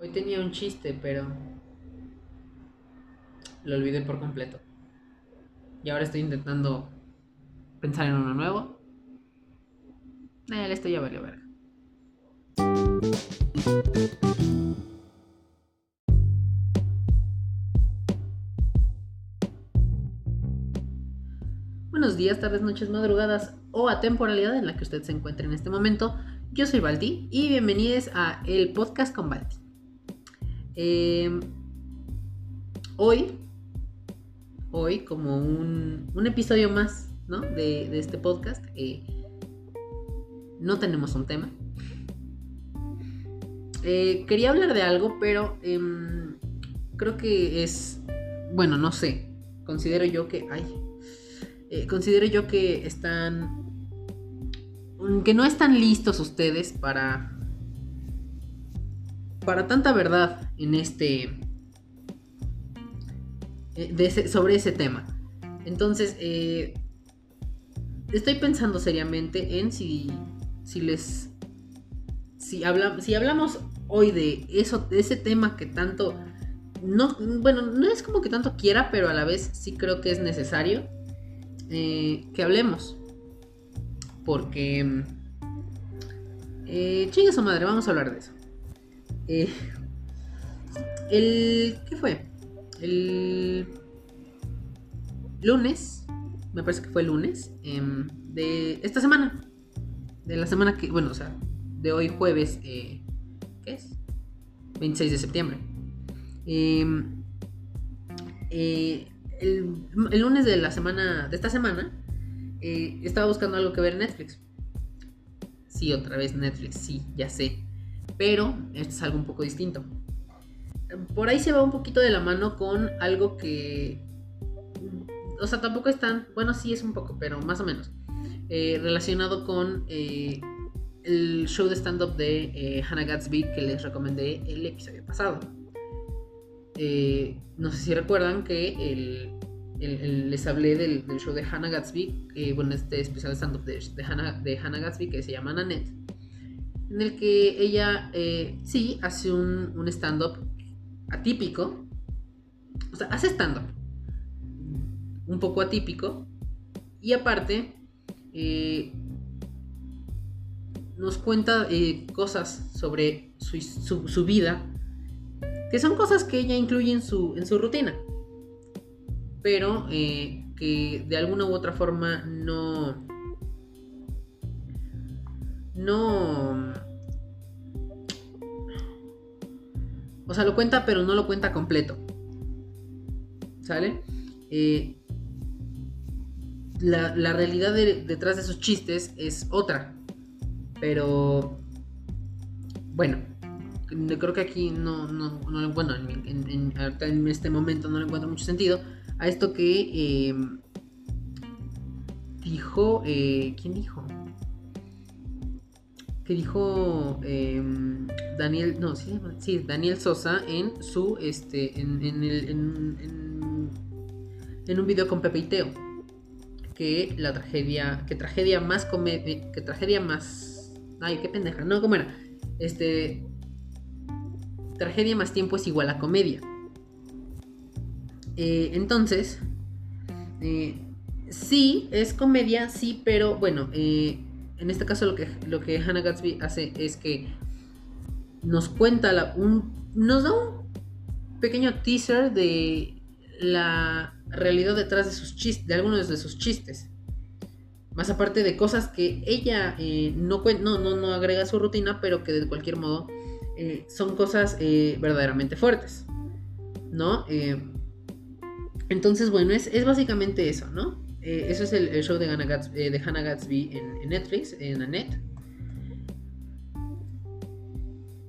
Hoy tenía un chiste, pero lo olvidé por completo. Y ahora estoy intentando pensar en uno nuevo. Eh, esto ya valió verga. Buenos días, tardes, noches, madrugadas o a temporalidad en la que usted se encuentre en este momento. Yo soy Balti y bienvenidos a el podcast con Balti. Em, hoy, hoy como un, episodio más ¿no? de, este podcast, eh, no tenemos un tema. Eh, quería hablar de algo, pero em, creo que es, bueno, no sé, considero yo que, ay, eh, considero yo que están, que no están listos ustedes para para tanta verdad en este eh, sobre ese tema. Entonces, eh, estoy pensando seriamente en si, si les si, si hablamos hoy de eso, ese tema que tanto no, bueno, no es como que tanto quiera, pero a la vez sí creo que es necesario eh, que hablemos. Porque eh, chinga su madre, vamos a hablar de eso. Eh, el. ¿Qué fue? El. Lunes. Me parece que fue el lunes. Em, de esta semana. De la semana que. Bueno, o sea, de hoy jueves. Eh, ¿Qué es? 26 de septiembre. Em, eh, el, el, lunes de la semana. De esta semana. estaba buscando algo que ver en Netflix. Sí, otra vez Netflix, sí, ya sé pero esto es algo un poco distinto. Por ahí se va un poquito de la mano con algo que... O sea, tampoco es tan... Bueno, sí es un poco, pero más o menos. Eh, relacionado con eh, el show de stand-up de eh, Hannah Gatsby que les recomendé el episodio pasado. no sé si recuerdan que les hablé del, show de Hannah Gatsby, bueno, este especial stand-up de, Hannah, de Hannah Gatsby que se llama Nanette en el que ella eh, sí hace un, stand-up atípico. O sea, hace stand-up. Un poco atípico. Y aparte, eh, nos cuenta eh, cosas sobre su, vida. Que son cosas que ella incluye en su, en su rutina. Pero que de alguna u otra forma no no... O sea, lo cuenta, pero no lo cuenta completo. ¿Sale? Eh, la, realidad detrás de esos chistes es otra. Pero... Bueno, creo que aquí no, no, no en, este momento no le encuentro mucho sentido a esto que eh, dijo, eh, ¿quién dijo? Que dijo em, Daniel, no, sí, sí, Daniel Sosa en su, este, en, en, el, en, en, un video con Pepe y Teo, que la tragedia, que tragedia más comedia, que tragedia más, ay, qué pendeja, no, ¿cómo era? Este, tragedia más tiempo es igual a comedia. Eh, entonces, eh, sí, es comedia, sí, pero bueno, eh, en este caso lo que, lo que Hannah Gatsby hace es que nos cuenta, la, un, nos da un pequeño teaser de la realidad detrás de sus chistes, de algunos de sus chistes. Más aparte de cosas que ella eh, no, no, no, no, agrega a su rutina, pero que de cualquier modo eh, son cosas eh, verdaderamente fuertes. ¿No? entonces, bueno, es, es básicamente eso, ¿no? Eh, eso es el, show de Hannah Gatsby, eh, en, Netflix, en Annette.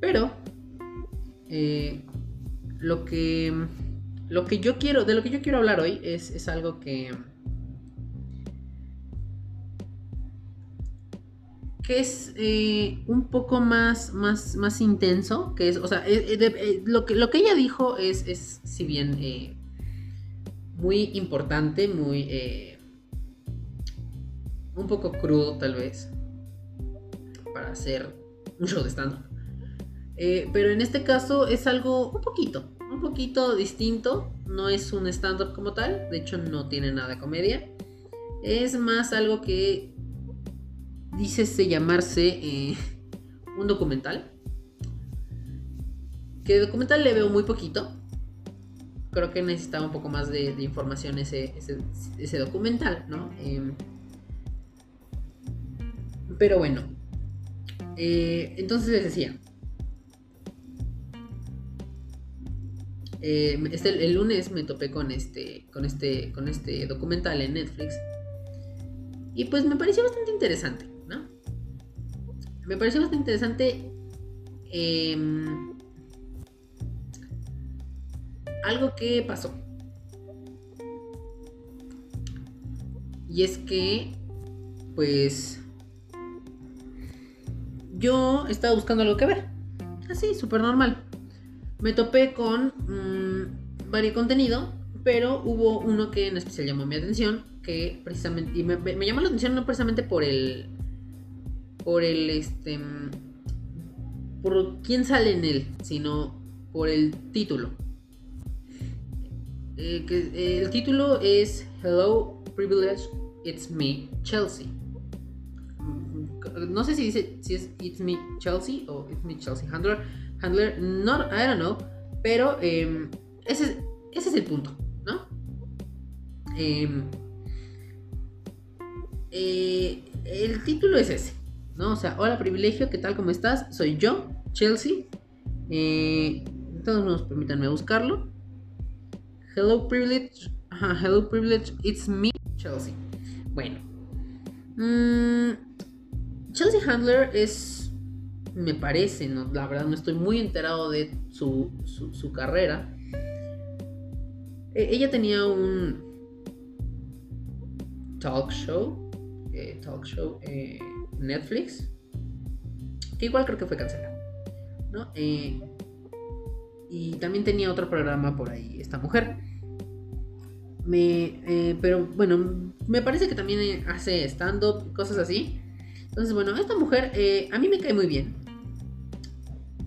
Pero eh, lo que lo que yo quiero, de lo que yo quiero hablar hoy es, algo que que es un poco más, más, más intenso, que es, o sea, lo, que, lo que ella dijo es, es si bien muy importante, muy un poco crudo tal vez para hacer un show de stand-up. Eh, pero en este caso es algo un poquito, un poquito distinto. No es un stand-up como tal, de hecho no tiene nada de comedia. Es más algo que dice llamarse eh, un documental. Que documental le veo muy poquito. Creo que necesitaba un poco más de, información ese, ese, documental, ¿no? Em, pero bueno. Eh, entonces les decía. Eh, este, el lunes me topé con este, con, este, con este documental en Netflix. Y pues me pareció bastante interesante, ¿no? Me pareció bastante interesante. Em, algo que pasó. Y es que, pues, yo estaba buscando algo que ver. Así, súper normal. Me topé con mmm, varios contenido, pero hubo uno que en especial llamó mi atención, que precisamente, y me, llamó la atención no precisamente por el, por el, este, por quién sale en él, sino por el título. Eh, el título es Hello Privilege, It's Me, Chelsea. No sé si dice si es It's Me Chelsea o It's Me Chelsea Handler. Handler, no, I don't know. Pero em, ese, ese, es el punto, ¿no? Em, eh, el título es ese, ¿no? O sea, hola privilegio, ¿qué tal? ¿Cómo estás? Soy yo, Chelsea. Eh, todos nos permítanme buscarlo. Hello privilege, hello privilege, it's me, Chelsea. Bueno. Mm, Chelsea Handler es, me parece, ¿no? la verdad no estoy muy enterado de su, su, carrera. E, ella tenía un talk show, eh, talk show eh, Netflix, que igual creo que fue cancelado. ¿no? Eh, y también tenía otro programa por ahí, esta mujer. Me, pero bueno, me parece que también hace stand-up, cosas así. Entonces, bueno, esta mujer a mí me cae muy bien.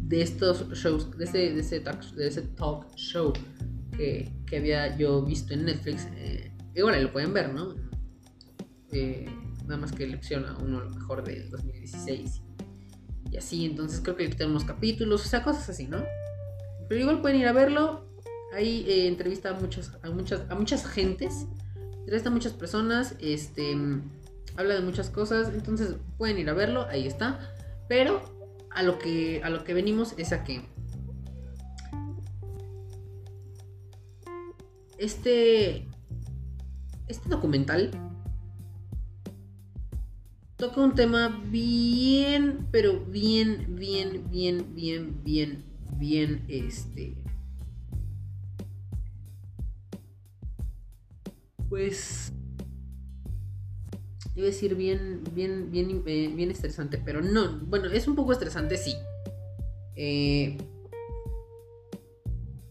De estos shows, de ese, de ese, talk, de ese talk show que, que, había yo visto en Netflix. igual ahí lo pueden ver, ¿no? Eh, nada más que elecciona uno lo mejor del 2016 y así, entonces creo que le unos capítulos, o sea, cosas así, ¿no? Pero igual pueden ir a verlo, ahí eh, entrevista a, muchos, a, muchas, a muchas gentes, entrevista a muchas personas, este, habla de muchas cosas, entonces pueden ir a verlo, ahí está, pero a lo que, a lo que venimos es a que este, este documental toca un tema bien, pero bien, bien, bien, bien, bien, bien, este... Pues... Iba a decir bien, bien, bien, eh, bien estresante, pero no, bueno, es un poco estresante, sí. Eh,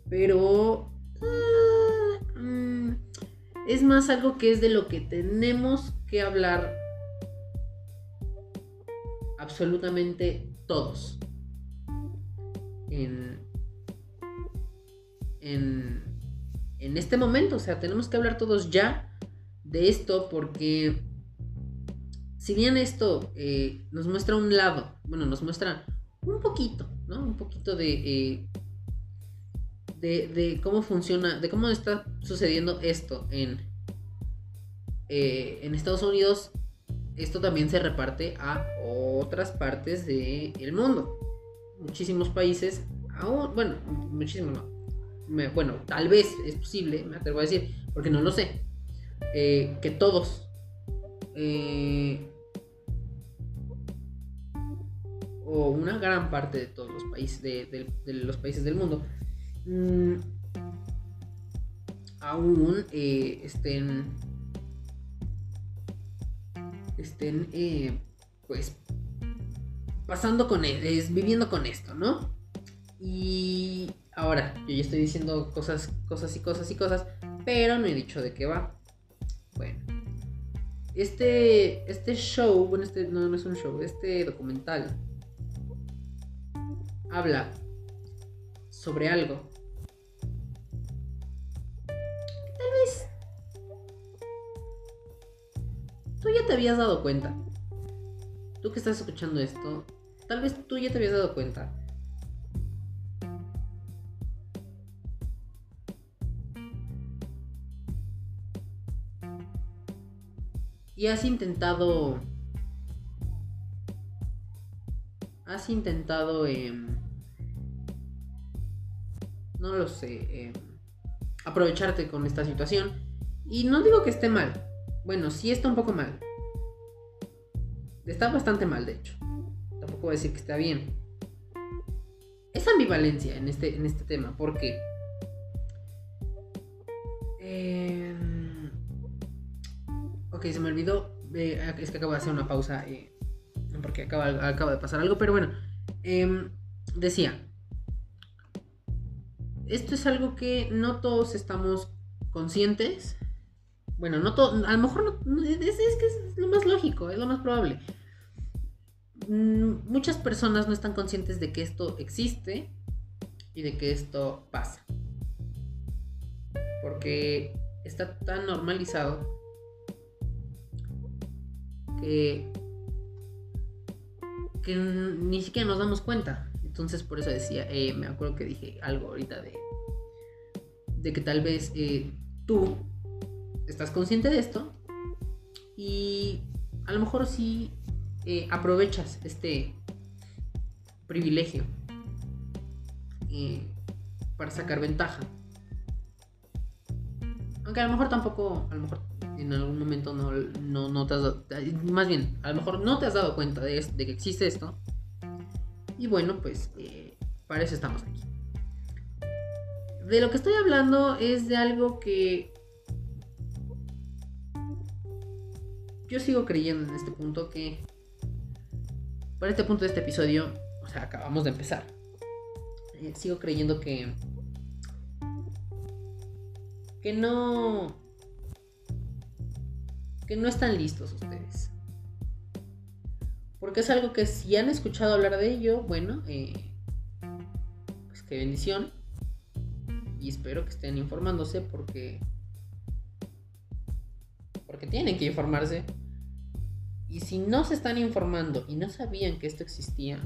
pero... Ah, mm, es más algo que es de lo que tenemos que hablar absolutamente todos. En, en, en este momento, o sea, tenemos que hablar todos ya de esto porque si bien esto eh, nos muestra un lado, bueno, nos muestra un poquito, ¿no? Un poquito de, eh, de, de, cómo funciona, de cómo está sucediendo esto en, eh, en Estados Unidos esto también se reparte a otras partes del mundo. Muchísimos países, bueno, muchísimos no. bueno, tal vez es posible, me atrevo a decir, porque no lo sé, que todos eh, o una gran parte de todos los países de, los países del mundo mm, aún eh, estén estén, eh, pues, pasando con e, es, viviendo con esto, ¿no? Y ahora, yo ya estoy diciendo cosas, cosas y cosas y cosas, pero no he dicho de qué va. Bueno, este, este show, bueno, este no es un show, este documental habla sobre algo tal vez tú ya te habías dado cuenta. Tú que estás escuchando esto, tal vez tú ya te habías dado cuenta. Y has intentado has intentado, em, no lo sé, em, aprovecharte con esta situación. Y no digo que esté mal. Bueno, sí está un poco mal. Está bastante mal, de hecho. Tampoco voy a decir que está bien. Es ambivalencia en este, en este tema, porque... Em, ok, se me olvidó. Eh, es que acabo de hacer una pausa. Eh, porque acaba, acaba de pasar algo, pero bueno, em, decía, esto es algo que no todos estamos conscientes. Bueno, no todo, a lo mejor no, es, lo más lógico, es lo más probable. Mm, muchas personas no están conscientes de que esto existe y de que esto pasa. Porque está tan normalizado que que ni siquiera nos damos cuenta. Entonces por eso decía, eh, me acuerdo que dije algo ahorita de, de que tal vez eh, tú estás consciente de esto y a lo mejor sí eh, aprovechas este privilegio para sacar ventaja. Aunque a lo mejor tampoco, a lo mejor en algún momento no, no, te has dado, más bien, a lo mejor no te has dado cuenta de, de que existe esto. Y bueno, pues eh, para eso estamos aquí. De lo que estoy hablando es de algo que yo sigo creyendo en este punto que para este punto de este episodio, o sea, acabamos de empezar. Eh, sigo creyendo que que no que no están listos ustedes. Porque es algo que si han escuchado hablar de ello, bueno, eh, pues qué bendición. Y espero que estén informándose porque... Porque tienen que informarse. Y si no se están informando y no sabían que esto existía,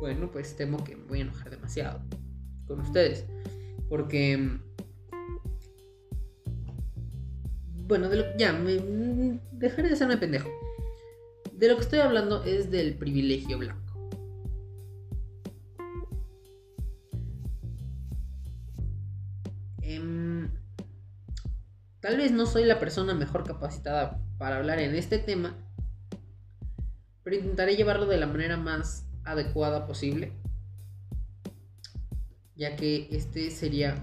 bueno, pues temo que me voy a enojar demasiado con ustedes. Porque bueno, de lo, ya, me, dejaré de hacerme pendejo. De lo que estoy hablando es del privilegio blanco. Em, tal vez no soy la persona mejor capacitada para hablar en este tema, pero intentaré llevarlo de la manera más adecuada posible, ya que este sería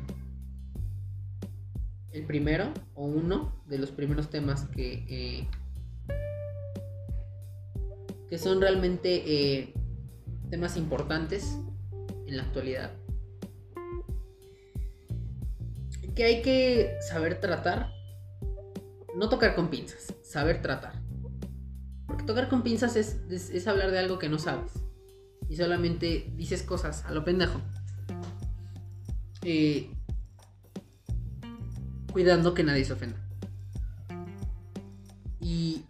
el primero o uno de los primeros temas que, eh, que son realmente eh, temas importantes en la actualidad. Que hay que saber tratar, no tocar con pinzas, saber tratar. Porque tocar con pinzas es, es hablar de algo que no sabes. Y solamente dices cosas a lo pendejo. Eh, cuidando que nadie se ofenda. Y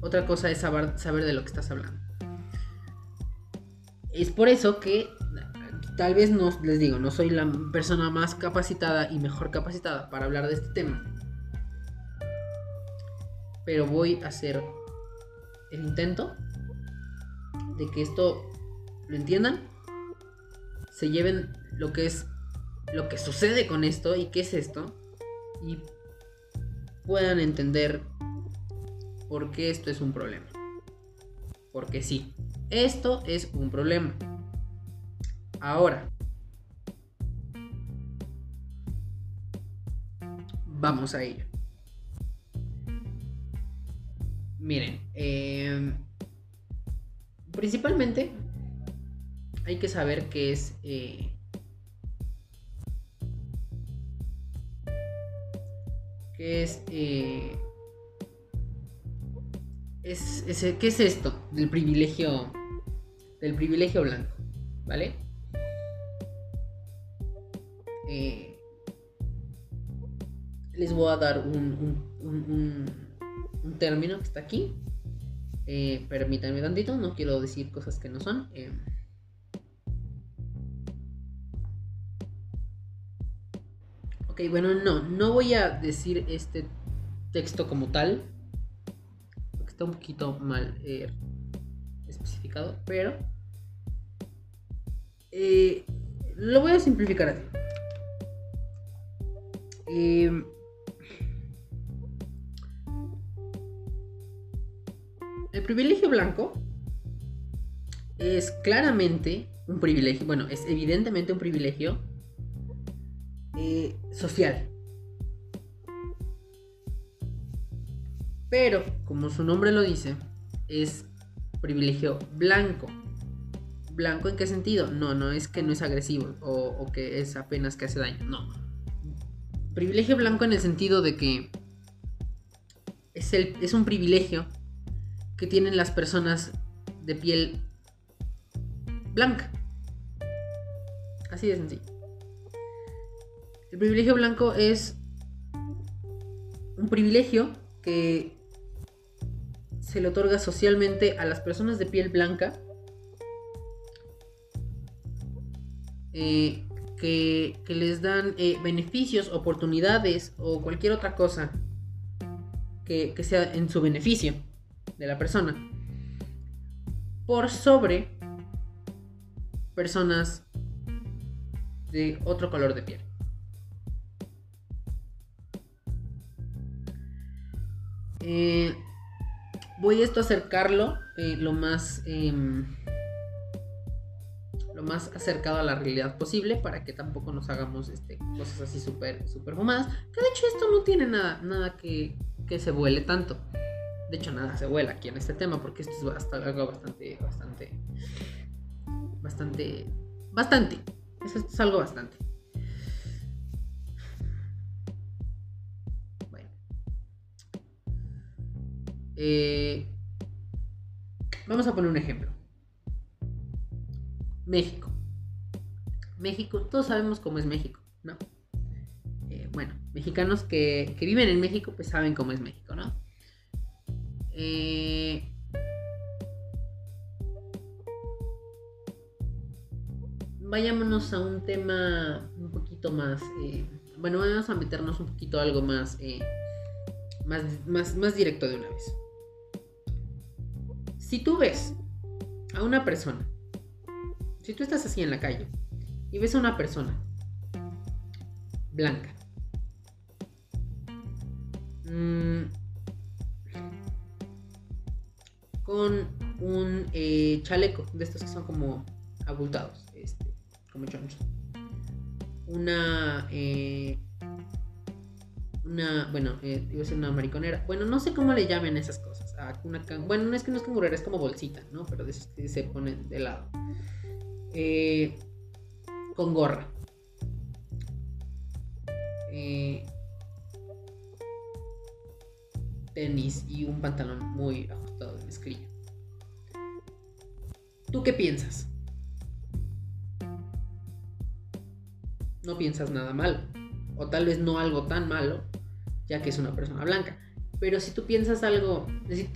otra cosa es saber, saber de lo que estás hablando. Es por eso que tal vez no, les digo, no soy la persona más capacitada y mejor capacitada para hablar de este tema. Pero voy a hacer el intento de que esto lo entiendan, se lleven lo que es lo que sucede con esto y qué es esto y puedan entender por qué esto es un problema. Porque sí, esto es un problema. Ahora, vamos a ello. Miren, em, principalmente hay que saber qué es eh, que es eh, es, ¿qué es esto del privilegio del privilegio blanco? ¿Vale? Eh, les voy a dar un, un, término que está aquí. Eh, permítanme tantito, no quiero decir cosas que no son. Eh, bueno, no, no voy a decir este texto como tal. Porque está un poquito mal eh, especificado, pero lo voy a simplificar así. El privilegio blanco es claramente un privilegio, bueno, es evidentemente un privilegio eh, social. Pero, como su nombre lo dice, es privilegio blanco. ¿Blanco en qué sentido? No, no es que no es agresivo o, que es apenas que hace daño, no. Privilegio blanco en el sentido de que es, el, es un privilegio que tienen las personas de piel blanca. Así de sencillo. El privilegio blanco es un privilegio que se le otorga socialmente a las personas de piel blanca eh, que, les dan eh, beneficios, oportunidades o cualquier otra cosa que sea en su beneficio de la persona por sobre personas de otro color de piel. Eh, voy esto a acercarlo eh, lo más em, lo más acercado a la realidad posible para que tampoco nos hagamos este, cosas así súper super fumadas. Que de hecho esto no tiene nada, nada que, que se vuele tanto. De hecho, nada se vuela aquí en este tema porque esto es algo bastante, bastante, bastante, bastante. Esto es algo bastante. Eh, vamos a poner un ejemplo. México. México, todos sabemos cómo es México, ¿no? Eh, bueno, mexicanos que, que viven en México pues saben cómo es México, ¿no? Eh, vayámonos a un tema un poquito más. Bueno, vamos a meternos un poquito a algo más, más, más, más directo de una vez. Si tú ves a una persona, si tú estás así en la calle y ves a una persona blanca, mmm, con un eh, chaleco de estos que son como abultados, este, como chonchos. Una, eh, una, bueno, eh, iba a ser una mariconera. Bueno, no sé cómo le llamen esas cosas. Una bueno, no es que no es cangurera, es como bolsita, ¿no? Pero se ponen de lado. con gorra. tenis y un pantalón muy ajustado de mezclilla. ¿Tú qué piensas? No piensas nada malo. O tal vez no algo tan malo, ya que es una persona blanca. Pero si tú piensas algo,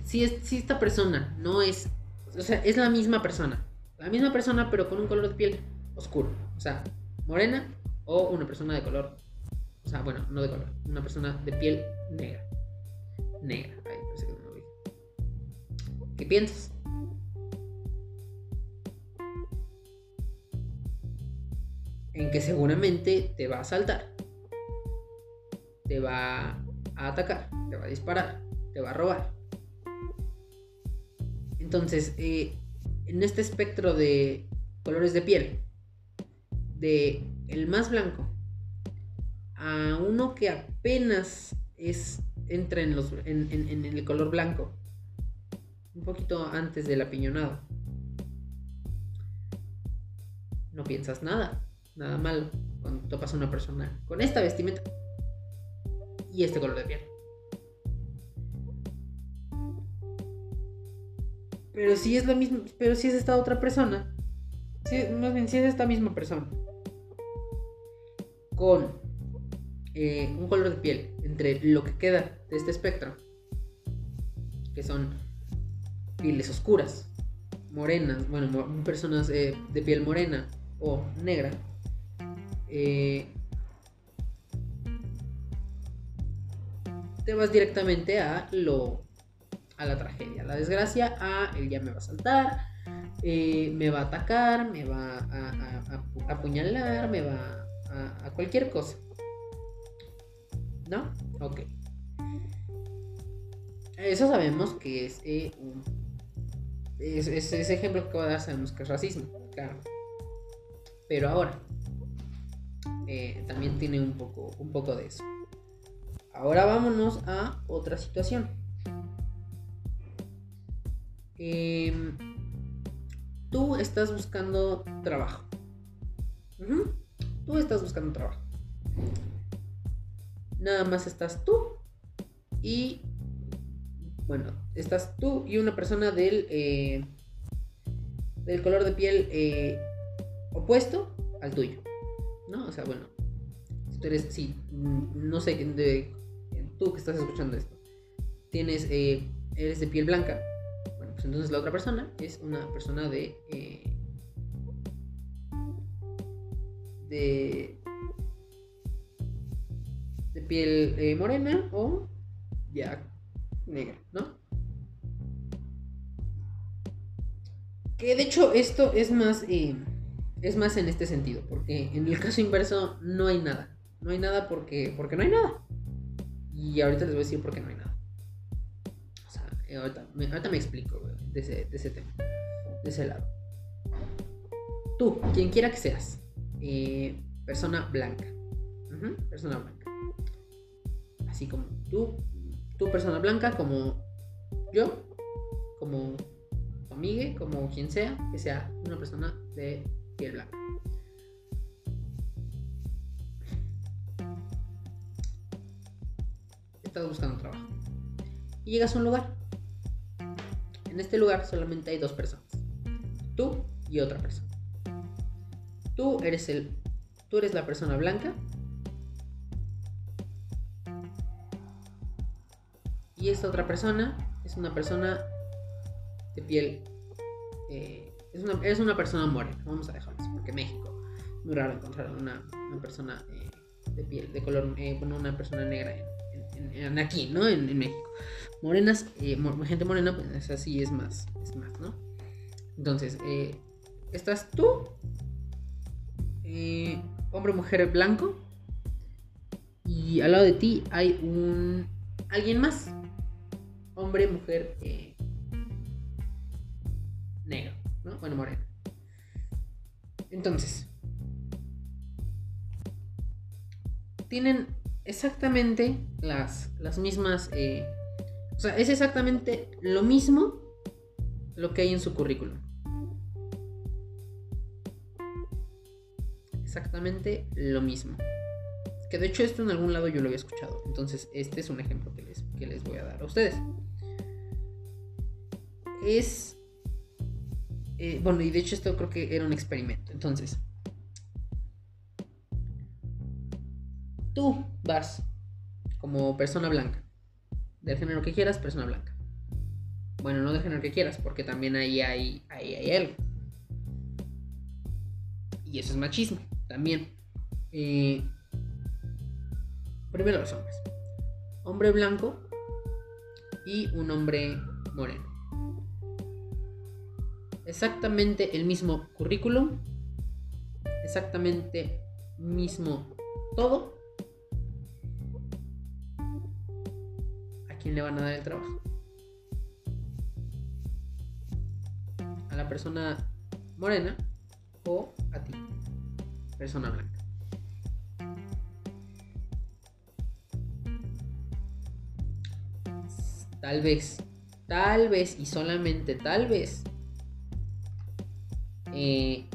si, esta persona no es, o sea, es la misma persona, la misma persona pero con un color de piel oscuro, o sea, morena o una persona de color, o sea, bueno, no de color, una persona de piel negra negra. ¿Qué piensas? En que seguramente te va a saltar, te va a atacar, te va a disparar, te va a robar. Entonces, eh, en este espectro de colores de piel, de el más blanco a uno que apenas es entra en, los, en, el color blanco. Un poquito antes del apiñonado. No piensas nada, nada malo cuando topas a una persona con esta vestimenta y este color de piel. Pero si es la misma, pero si es esta otra persona, si, más bien si es esta misma persona, con eh, un color de piel entre lo que queda de este espectro, que son pieles oscuras, morenas, bueno, personas eh, de piel morena o negra, eh, te vas directamente a lo a la tragedia, a la desgracia, a él ya me va a saltar, eh, me va a atacar, me va a, apuñalar, me va a, cualquier cosa. ¿No? Ok. Eso sabemos que es eh, un... ese ejemplo que voy a dar sabemos que es racismo, claro. Pero ahora, eh, también tiene un poco, un poco de eso. Ahora vámonos a otra situación. Em, tú estás buscando trabajo. Tú estás buscando trabajo. Nada más estás tú y bueno, estás tú y una persona del eh, del color de piel eh, opuesto al tuyo, ¿no? O sea, bueno, si tú eres, sí, no sé, de, tú que estás escuchando esto, tienes, eh, eres de piel blanca, bueno, pues entonces la otra persona es una persona de... Eh, de, de piel eh, morena o ya negra, ¿no? Que de hecho esto es más, es más en este sentido, porque en el caso inverso no hay nada. No hay nada porque, porque no hay nada. Y ahorita les voy a decir por qué no hay nada. O sea, eh, ahorita, me, explico de, ese, tema, de ese lado. Tú, quien quiera que seas, eh, persona blanca. persona blanca. Así como tú, tú persona blanca, como yo, como tu amiga, como quien sea, que sea una persona de piel blanca. Estás buscando trabajo. Y llegas a un lugar. En este lugar solamente hay dos personas. Tú y otra persona. Tú eres el tú eres la persona blanca y esta otra persona es una persona de piel eh, es, una, es, una, persona morena vamos a dejarlo así porque México muy raro encontrar una, una persona eh, de piel de color eh, una persona negra en, aquí, ¿no? En, México. Morenas, eh, gente morena, pues así es más, es más, ¿no? Entonces, eh, estás tú, eh, hombre, mujer, blanco, y al lado de ti hay un alguien más, hombre, mujer, negro, ¿no? Bueno, moreno. Entonces, tienen exactamente las, las mismas... Eh, o sea, es exactamente lo mismo lo que hay en su currículum. Exactamente lo mismo. Que de hecho esto en algún lado yo lo había escuchado. Entonces este es un ejemplo que les, que les voy a dar a ustedes. Es... Eh, bueno, y de hecho esto creo que era un experimento. Entonces, tú vas como persona blanca. Del género que quieras, persona blanca. Bueno, no del género que quieras, porque también ahí hay, ahí hay algo. Y eso es machismo, también. Eh, primero los hombres. Hombre blanco y un hombre moreno. Exactamente el mismo currículum. Exactamente mismo todo. Le van a dar el trabajo? ¿A la persona morena o a ti, persona blanca? Tal vez, tal vez y solamente tal vez eh,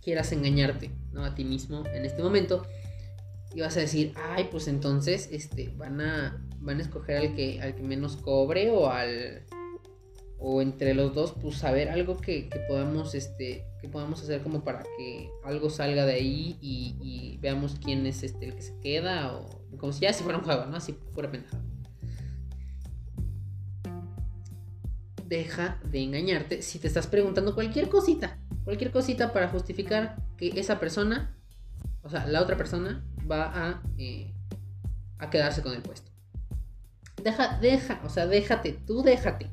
quieras engañarte ¿no? a ti mismo en este momento y vas a decir, ay, pues entonces este, van a van a escoger al que, al que menos cobre o al, o entre los dos, pues saber algo que, podamos, este, que podamos hacer como para que algo salga de ahí y, veamos quién es este el que se queda, o como si ya si fuera un juego, ¿no? Así pura pendejada. Deja de engañarte si te estás preguntando cualquier cosita, cualquier cosita para justificar que esa persona, o sea, la otra persona va a, eh, a quedarse con el puesto. Deja, deja, o sea, déjate, tú déjate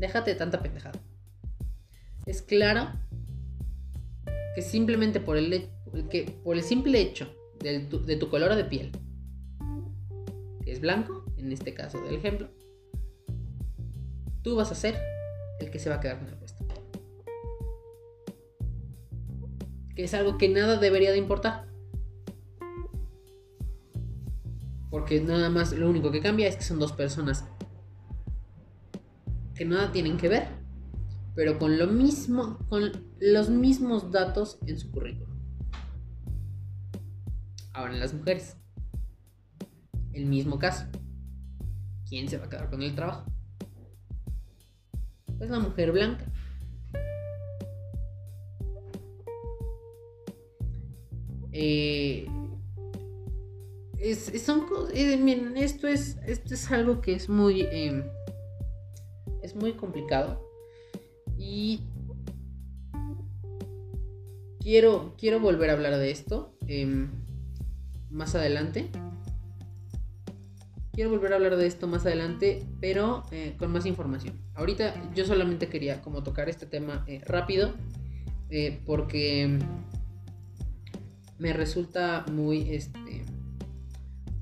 Déjate tanta pendejada. Es claro que simplemente por el, que por el simple hecho de tu, de tu color de piel, que es blanco, en este caso del ejemplo, tú vas a ser el que se va a quedar con el puesto. Que es algo que nada debería de importar. Porque nada más lo único que cambia es que son dos personas que nada tienen que ver, pero con lo mismo, con los mismos datos en su currículum. Ahora en las mujeres, el mismo caso. ¿Quién se va a quedar con el trabajo? Pues la mujer blanca. Eh, es, son eh, esto es, esto es algo que es muy em, es muy complicado. Y quiero, quiero volver a hablar de esto em, más adelante. Quiero volver a hablar de esto más adelante, pero eh, con más información. Ahorita yo solamente quería como tocar este tema eh, rápido, porque me resulta muy, este,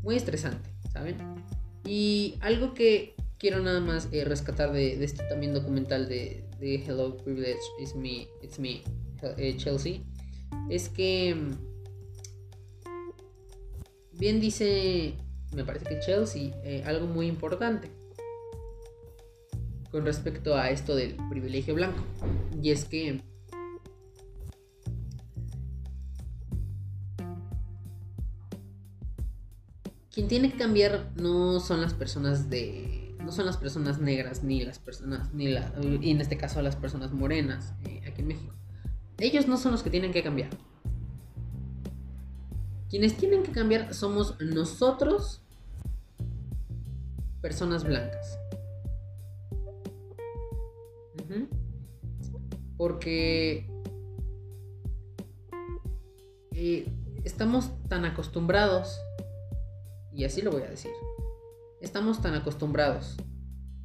muy estresante, ¿saben? Y algo que quiero nada más eh, rescatar de, este también documental de, Hello Privilege It's Me, It's Me eh, Chelsea es que mm, bien dice, me parece que Chelsea, eh, algo muy importante con respecto a esto del privilegio blanco. Y es que quien tiene que cambiar no son las personas de no son las personas negras ni las personas, ni la, y en este caso las personas morenas eh, aquí en México. Ellos no son los que tienen que cambiar. Quienes tienen que cambiar somos nosotros, personas blancas. Porque eh, estamos tan acostumbrados, y así lo voy a decir, estamos tan acostumbrados.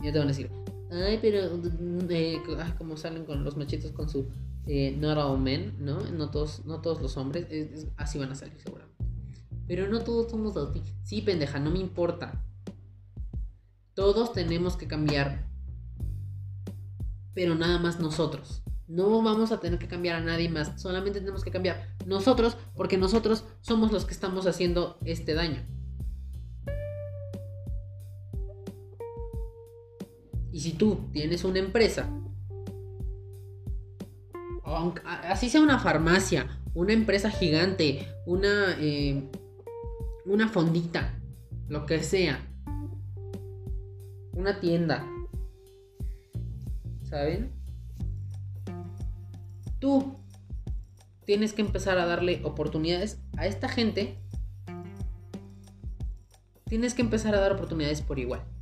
Ya te van a decir, ay, pero eh, como salen con los machitos con su eh, not all men, ¿no? No todos, no todos los hombres, así van a salir seguramente. Pero no todos somos así. Sí, pendeja, no me importa. Todos tenemos que cambiar. Pero nada más nosotros. No vamos a tener que cambiar a nadie más. Solamente tenemos que cambiar nosotros porque nosotros somos los que estamos haciendo este daño. Y si tú tienes una empresa, así sea una farmacia, una empresa gigante, una, eh, una fondita, lo que sea, una tienda, ¿saben? Tú tienes que empezar a darle oportunidades a esta gente. Tienes que empezar a dar oportunidades por igual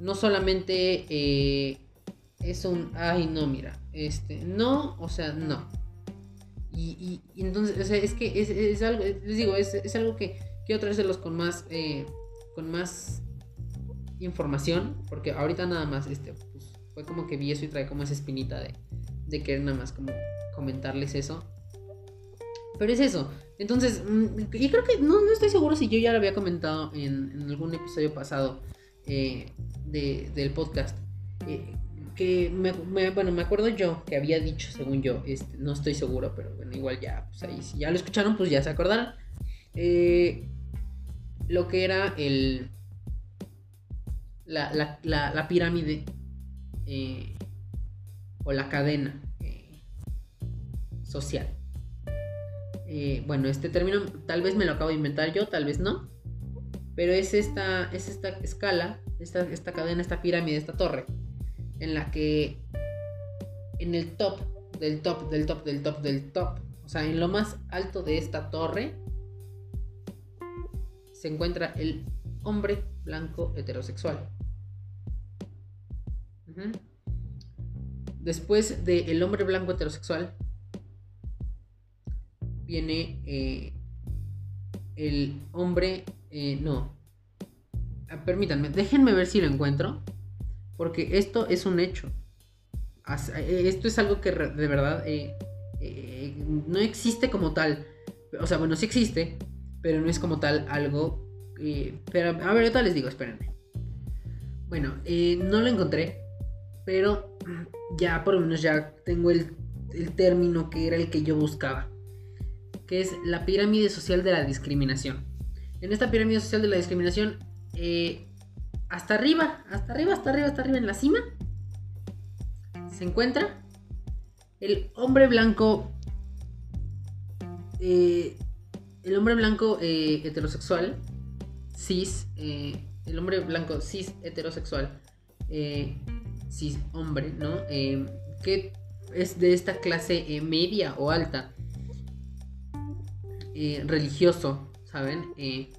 no solamente eh, es un, ay, no, mira, este, no, o sea, no. Y, entonces, o sea, es que es, algo, les digo, es, algo que quiero traérselos con más, eh, con más información, porque ahorita nada más, este, pues, fue como que vi eso y trae como esa espinita de, de querer nada más como comentarles eso. Pero es eso. Entonces, mm, y creo que no, no estoy seguro si yo ya lo había comentado en, en algún episodio pasado. Eh, del podcast. Eh, que me, bueno, me acuerdo yo que había dicho, según yo, este, no estoy seguro, pero bueno, igual ya, pues ahí si ya lo escucharon, pues ya se acordaron. Eh, lo que era el. La, la, pirámide eh, o la cadena social. bueno, este término tal vez me lo acabo de inventar yo, tal vez no. Pero es esta, es esta escala, esta, esta cadena, esta pirámide, esta torre, en la que en el top del top del top del top del top, o sea, en lo más alto de esta torre, se encuentra el hombre blanco heterosexual. Después del hombre blanco heterosexual viene eh, el hombre... Eh, no. Ah, permítanme, déjenme ver si lo encuentro. Porque esto es un hecho. Eh, esto es algo que de verdad no existe como tal. O sea, bueno, sí existe, pero no es como tal algo... pero, a ver, ahorita les digo, espérenme. Bueno, no lo encontré, pero ya por lo menos ya tengo el, el término que era el que yo buscaba que es la pirámide social de la discriminación. En esta pirámide social de la discriminación, eh, hasta arriba, hasta arriba, hasta arriba, hasta arriba, en la cima, se encuentra el hombre blanco, eh, el hombre blanco eh, heterosexual, cis, el hombre blanco cis heterosexual, cis hombre, ¿no? que es de esta clase media o alta eh, religioso, ¿saben? Eh,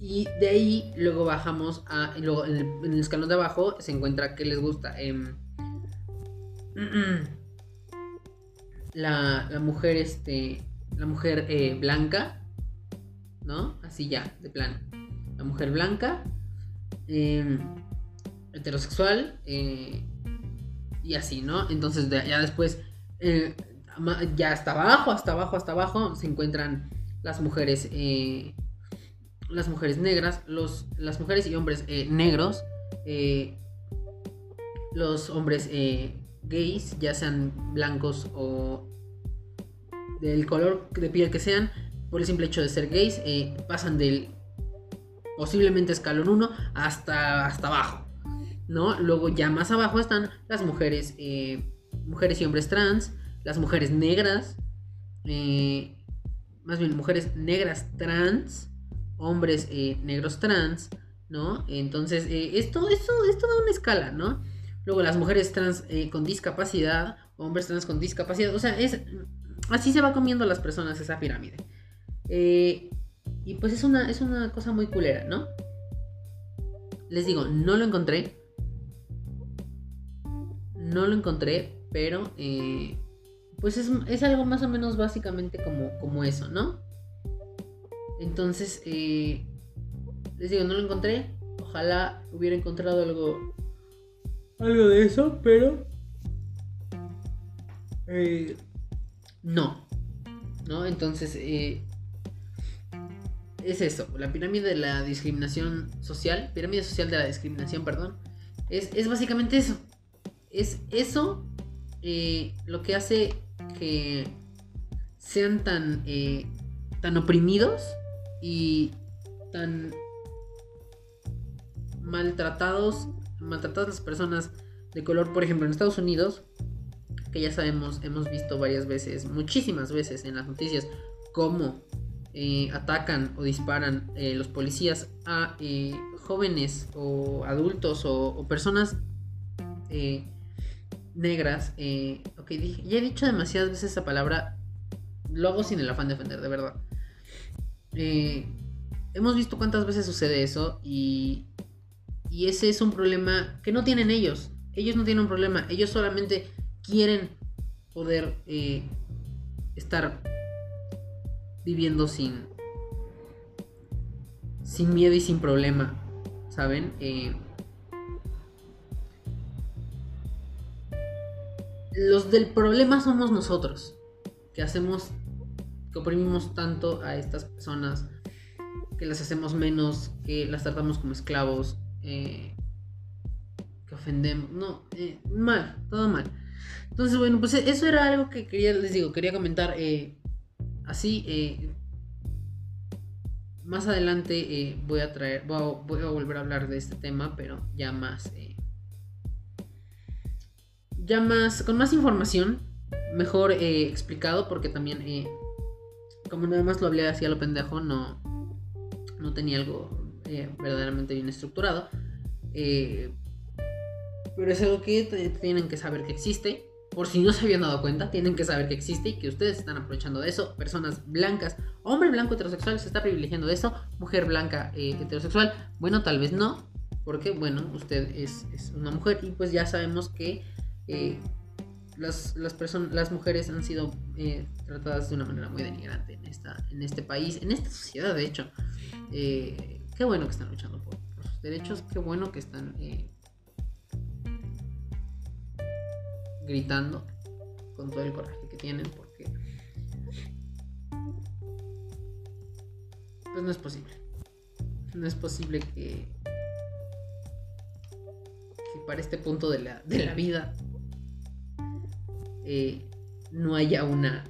y de ahí luego bajamos a. Luego en el, escalón de abajo se encuentra que les gusta. Em, la, la, mujer, este. La mujer eh, blanca. ¿No? Así ya, de plano. La mujer blanca. Em, heterosexual. y así, ¿no? Entonces ya después ya hasta abajo, hasta abajo, hasta abajo se encuentran las mujeres, eh, las mujeres negras, los, las mujeres y hombres eh, negros, eh, los hombres gays, ya sean blancos o del color de piel que sean, por el simple hecho de ser gays, pasan del posiblemente escalón 1 hasta, hasta abajo. ¿no? Luego ya más abajo están las mujeres, mujeres y hombres trans, las mujeres negras, eh, más bien mujeres negras trans, hombres eh, negros trans, ¿no? Entonces, eh, esto, esto, esto da una escala, ¿no? Luego las mujeres trans con discapacidad, hombres trans con discapacidad, o sea, es, así se va comiendo las personas esa pirámide. y pues es una, es una cosa muy culera, ¿no? Les digo, no lo encontré. No lo encontré, pero pues es, algo más o menos básicamente como, como eso, ¿no? Entonces, eh, les digo, no lo encontré. Ojalá hubiera encontrado algo, algo de eso, pero eh, no, ¿no? Entonces, eh, es eso, la pirámide de la discriminación social, pirámide social de la discriminación, perdón, es, es básicamente eso. Es eso lo que hace que sean tan, eh, tan oprimidos y tan maltratados, maltratadas las personas de color, por ejemplo, en Estados Unidos, que ya sabemos, hemos visto varias veces, muchísimas veces en las noticias, cómo eh, atacan o disparan eh, los policías a jóvenes o adultos o, o personas negras. Ya he dicho demasiadas veces esa palabra. Lo hago sin el afán de ofender, de verdad. Eh, hemos visto cuántas veces sucede eso y, y ese es un problema que no tienen ellos. Ellos no tienen un problema. Ellos solamente quieren poder eh, estar viviendo sin sin miedo y sin problema, ¿saben? Eh, los del problema somos nosotros, que hacemos, que oprimimos tanto a estas personas, que las hacemos menos, que las tratamos como esclavos, eh, que ofendemos, no, eh, mal, todo mal. Entonces, bueno, pues eso era algo que quería, les digo, quería comentar eh, así. más adelante voy a traer, voy a, voy a, volver a hablar de este tema, pero ya más ya más, con más información, mejor eh, explicado, porque también, eh, como nada más lo hablé así a lo pendejo, no, no tenía algo eh, verdaderamente bien estructurado. Pero es algo que tienen que saber que existe. Por si no se habían dado cuenta, tienen que saber que existe y que ustedes están aprovechando de eso. Personas blancas, hombre blanco heterosexual se está privilegiando de eso. Mujer blanca heterosexual, bueno, tal vez no. Porque, bueno, usted es, una mujer y pues ya sabemos que eh, las, las, las mujeres han sido eh, tratadas de una manera muy denigrante en, esta, en este país, en esta sociedad, de hecho. Eh, qué bueno que están luchando por, sus derechos, qué bueno que están eh, gritando con todo el coraje que tienen, porque pues no es posible. No es posible que, que para este punto de la, de la vida eh, no haya una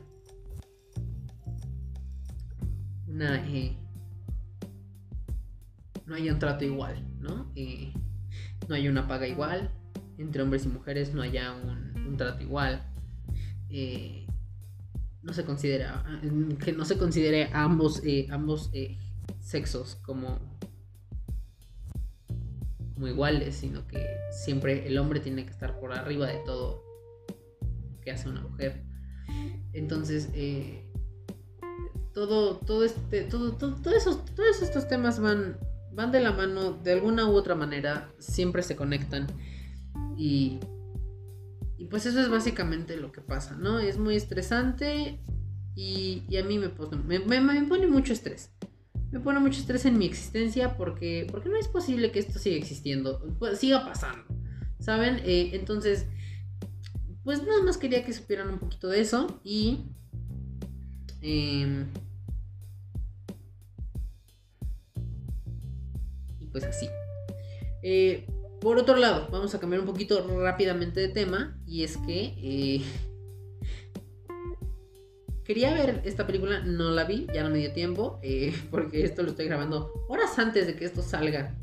una eh, no haya un trato igual, ¿no? Eh, no haya una paga igual entre hombres y mujeres, no haya un, trato igual. no se considera que no se considere a ambos ambos sexos como como iguales, sino que siempre el hombre tiene que estar por arriba de todo hace una mujer. Entonces, eh, todo, todo este, todo, todo, esos, todos estos temas van, van de la mano de alguna u otra manera, siempre se conectan y, y pues eso es básicamente lo que pasa, ¿no? Es muy estresante y, a mí me pone, me, pone mucho estrés. Me pone mucho estrés en mi existencia porque, porque no es posible que esto siga existiendo, pues, siga pasando, ¿saben? Eh, entonces, pues nada más quería que supieran un poquito de eso y... Em, y pues así. Eh, por otro lado, vamos a cambiar un poquito rápidamente de tema. Y es que eh, quería ver esta película, no la vi, ya no me dio tiempo. Eh, porque esto lo estoy grabando horas antes de que esto salga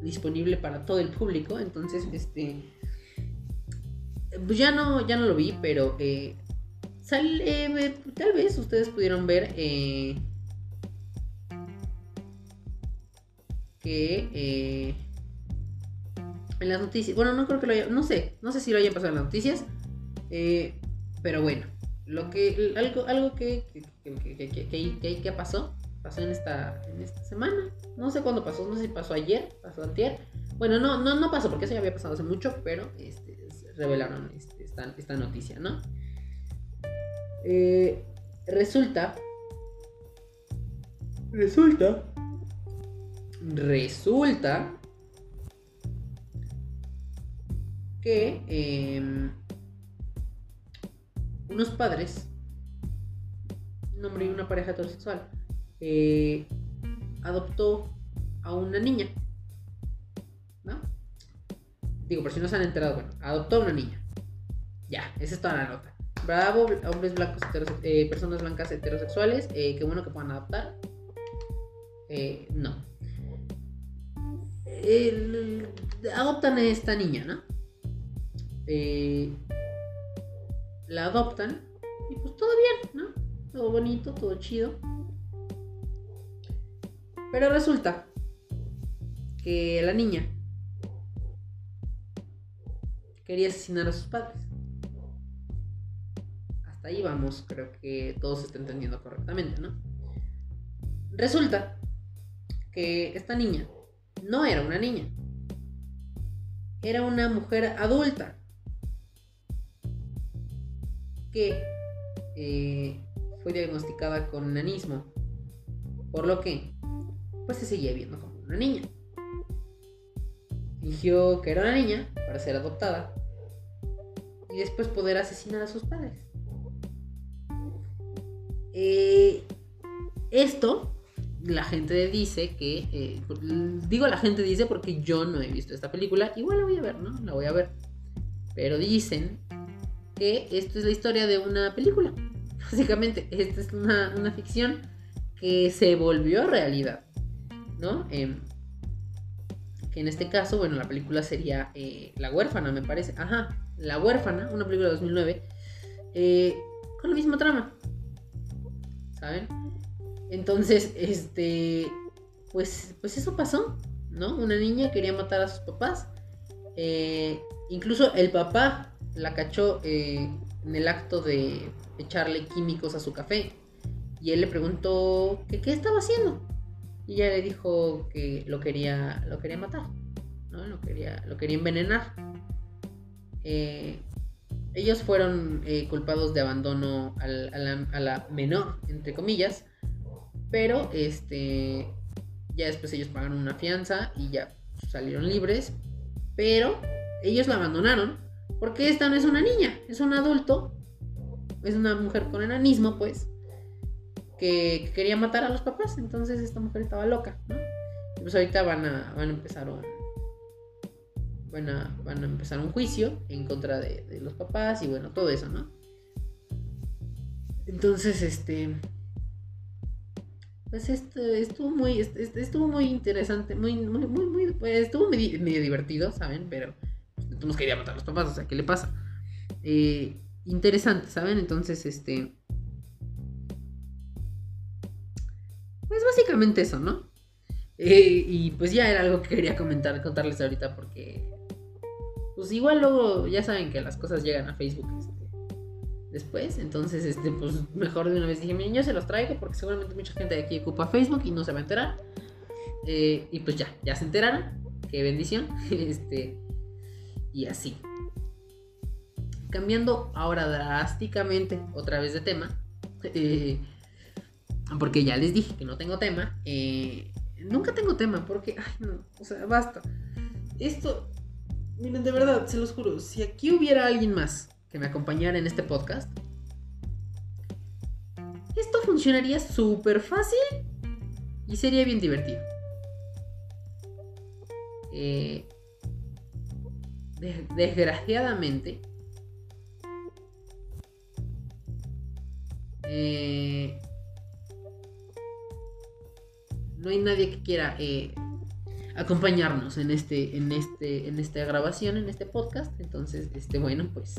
disponible para todo el público. Entonces, este pues ya no, ya no lo vi, pero eh, eh, tal vez ustedes pudieron ver eh, que en las noticias, bueno, no creo que lo haya, no sé, no sé si lo hayan pasado en las noticias, pero bueno, lo que, algo, algo que, que, que, pasó, pasó en esta, en esta semana, no sé cuándo pasó, no sé si pasó ayer, pasó antier, bueno, no, no, no pasó porque eso ya había pasado hace mucho, pero este, revelaron este, esta, noticia, ¿no? Eh, resulta, resulta, resulta que em, unos padres, un hombre y una pareja heterosexual, eh, adoptó a una niña Digo, por si no se han enterado, bueno, adoptó a una niña. Ya, esa es toda la nota. Bravo, hombres blancos, eh, personas blancas heterosexuales. Eh, qué bueno que puedan adoptar. Eh, no. adoptan a esta niña, ¿no? la adoptan y pues todo bien, ¿no? Todo bonito, todo chido. Pero resulta que la niña quería asesinar a sus padres. Hasta ahí vamos, creo que todo se está entendiendo correctamente, ¿no? Resulta que esta niña no era una niña, era una mujer adulta que eh, fue diagnosticada con nanismo, por lo que pues se seguía viendo como una niña. Fingió que era una niña para ser adoptada y después poder asesinar a sus padres. Eh, esto, la gente dice que, eh, digo la gente dice porque yo no he visto esta película, igual la voy a ver, ¿no? La voy a ver. Pero dicen que esto es la historia de una película. Básicamente, esta es una, una ficción que se volvió realidad, ¿no? Em, en este caso, bueno, la película sería eh, La huérfana, me parece. Ajá, La huérfana, una película de 2009, eh, con la misma trama. ¿Saben? Entonces, este, pues, pues eso pasó, ¿no? Una niña quería matar a sus papás Eh, incluso el papá la cachó eh, en el acto de echarle químicos a su café. Y él le preguntó que qué estaba haciendo. Y ella le dijo que lo quería, lo quería matar. ¿no? Lo, quería, lo quería envenenar. Eh, ellos fueron eh, culpados de abandono a, la, menor, entre comillas. Pero este. Ya después ellos pagaron una fianza y ya salieron libres. Pero ellos la abandonaron. Porque esta no es una niña, es un adulto. Es una mujer con enanismo, pues. Que, quería matar a los papás. Entonces esta mujer estaba loca, ¿no? Y pues ahorita van a, van a empezar un, van a, van a empezar un juicio en contra de, los papás y bueno, todo eso, ¿no? Entonces, este. Pues esto estuvo muy. Estuvo muy interesante. Muy, muy, muy, muy pues, estuvo medio, divertido, ¿saben? Pero pues, nos quería matar a los papás, o sea, ¿qué le pasa? Eh, interesante, ¿saben? Entonces, este. Pues básicamente eso, ¿no? Eh, y pues ya era algo que quería comentar, contarles ahorita porque pues igual luego ya saben que las cosas llegan a Facebook este, después. Entonces, este, pues mejor de una vez dije, miren, yo se los traigo porque seguramente mucha gente de aquí ocupa Facebook y no se va a enterar. Eh, y pues ya, ya se enteraron. Qué bendición. este, y así. Cambiando ahora drásticamente otra vez de tema. Eh, porque ya les dije que no tengo tema. Eh, nunca tengo tema porque, ay, no, o sea, basta. Esto, Miren, de verdad, se los juro, si aquí hubiera alguien más que me acompañara en este podcast, esto funcionaría súper fácil y sería bien divertido. Eh, desgraciadamente, eh, no hay nadie que quiera eh, acompañarnos en este, en este, en esta grabación, en este podcast. Entonces, este, bueno, pues,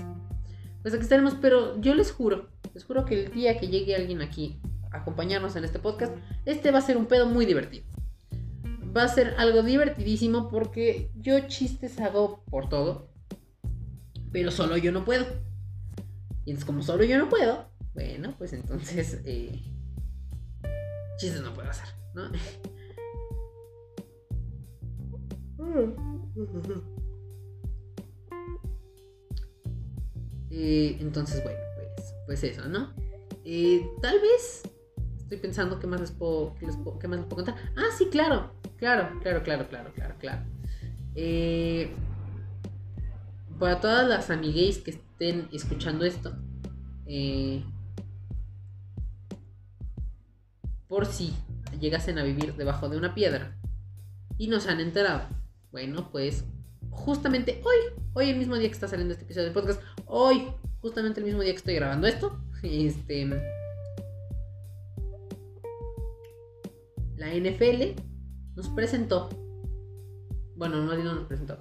pues aquí estaremos. Pero yo les juro, les juro que el día que llegue alguien aquí a acompañarnos en este podcast, este va a ser un pedo muy divertido. Va a ser algo divertidísimo porque yo chistes hago por todo, pero solo yo no puedo. Y entonces, como solo yo no puedo, bueno, pues entonces, eh, chistes no puedo hacer, ¿no? Eh, entonces, bueno, pues, pues eso, ¿no? Eh, tal vez estoy pensando qué más les puedo, qué, más les puedo contar. Ah, sí, claro, claro, claro, claro, claro, claro, claro. Eh, para todas las amigues que estén escuchando esto, por si llegasen a vivir debajo de una piedra y no se han enterado bueno, pues justamente hoy, hoy el mismo día que está saliendo este episodio del podcast, hoy, justamente el mismo día que estoy grabando esto, este... La NFL nos presentó, bueno, no, no nos presentó,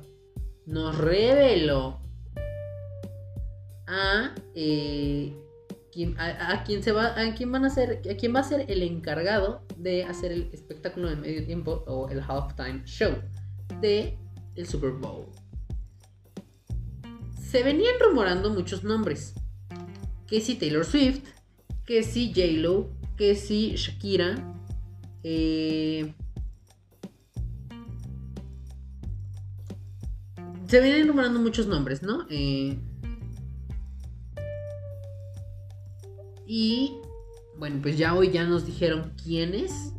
nos reveló a, eh, a, quién se va, a quién van a ser, a quién va a ser el encargado de hacer el espectáculo de medio tiempo o el halftime show de el Super Bowl. Se venían rumorando muchos nombres. Que si Taylor Swift, que si J-Lo, que si Shakira. Eh, se venían rumorando muchos nombres, ¿no? Eh, y bueno, pues ya hoy ya nos dijeron quiénes.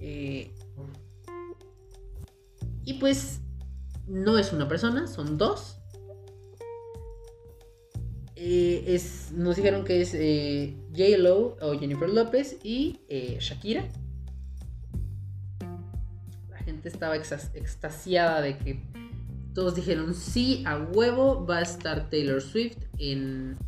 Eh, y pues no es una persona, son dos. Eh, nos dijeron que es eh, J-Lo o Jennifer López y eh, Shakira. La gente estaba extasiada de que todos dijeron sí, a huevo va a estar Taylor Swift en,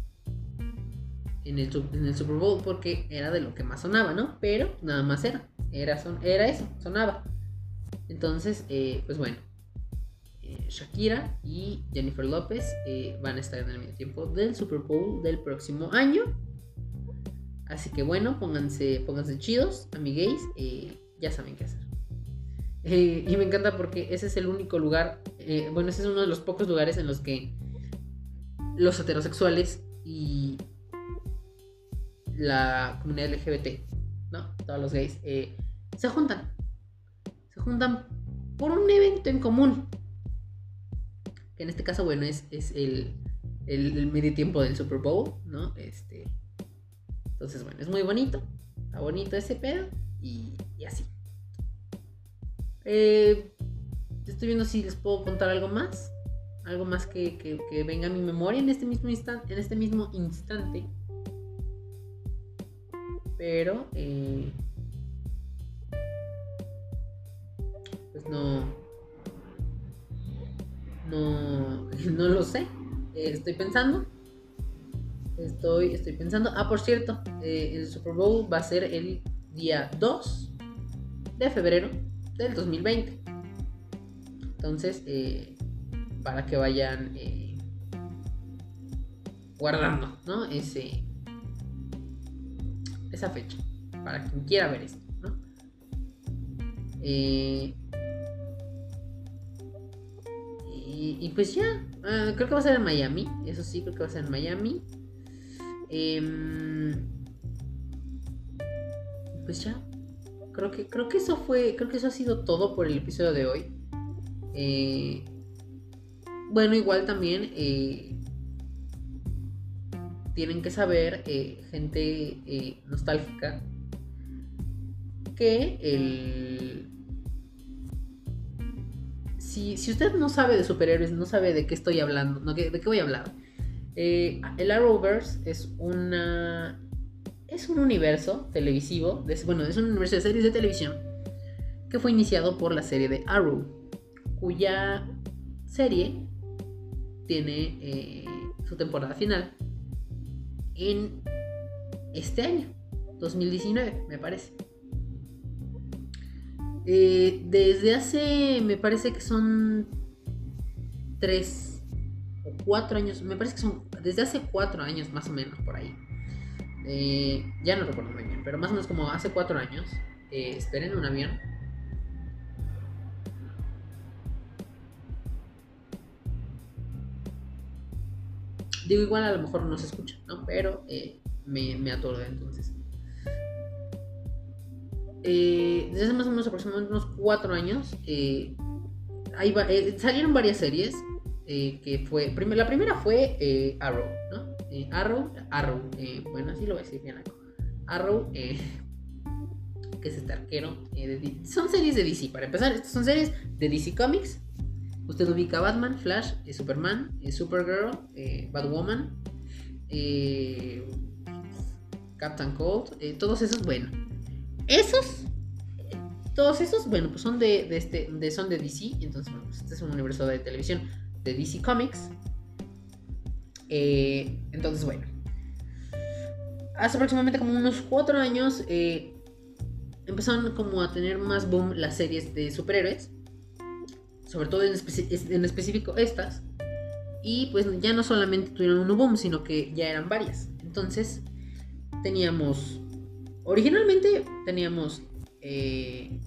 en, el, Super Bowl porque era de lo que más sonaba, ¿no? Pero nada más era, era, son, era eso, sonaba. Entonces, eh, pues bueno, eh, Shakira y Jennifer López eh, van a estar en el medio tiempo del Super Bowl del próximo año. Así que bueno, pónganse, pónganse chidos, amigues, ya saben qué hacer. y me encanta porque ese es el único lugar bueno, ese es uno de los pocos lugares en los que los heterosexuales y la comunidad LGBT, ¿no? Todos los gays, se juntan. Juntan por un evento en común. Que en este caso, bueno, es, es el, el, medio tiempo del Super Bowl, ¿no? Este. Entonces, bueno, es muy bonito. Está bonito ese pedo. Y, y así. Eh, estoy viendo si les puedo contar algo más. Algo más que, que, que venga a mi memoria en este mismo instante. En este mismo instante. Pero, eh, pues no, no, no lo sé. Eh, estoy pensando. Estoy, estoy pensando. Ah, por cierto, eh, el Super Bowl va a ser el día 2 de febrero del 2020. Entonces, para que vayan guardando, ¿no? Ese, esa fecha, para quien quiera ver esto, ¿no? Eh, y, pues ya, ah, creo que va a ser en Miami, eso sí, creo que va a ser en Miami. Em, pues ya, creo que, creo que eso fue, creo que eso ha sido todo por el episodio de hoy. Eh, bueno, igual también eh, tienen que saber, eh, gente nostálgica, que el... Si, usted no sabe de superhéroes, no sabe de qué estoy hablando, de qué voy a hablar. Eh, el Arrowverse es una... Es un universo televisivo, bueno, es un universo de series de televisión que fue iniciado por la serie de Arrow, cuya serie tiene su temporada final en este año, 2019, me parece. Eh, desde hace, me parece que son tres o cuatro años, me parece que son desde hace cuatro años más o menos por ahí. Eh, ya no recuerdo muy bien, pero más o menos como hace cuatro años. Eh, esperen un avión. Digo, igual a lo mejor no se escucha, ¿no? Pero eh, me, me aturde entonces. Eh, desde más o menos aproximadamente unos cuatro años, eh, salieron varias series. que fue. la primera fue Arrow, ¿no? Arrow, Arrow, bueno, así lo voy a decir bien. Arrow, que es este arquero. son series de DC, para empezar. Estas son series de DC Comics Usted ubica Batman, Flash, eh, Superman, eh, Supergirl, eh, Batwoman, Captain Cold, todos esos, bueno. Esos, todos esos, bueno, pues son de, este, de, son de DC. Entonces, bueno, pues este es un universo de televisión de DC Comics. entonces, bueno. Hace aproximadamente como unos cuatro años empezaron como a tener más boom las series de superhéroes sobre todo en, específico estas, y pues ya no solamente tuvieron un boom, sino que ya eran varias. Entonces, teníamos, originalmente teníamos, eh,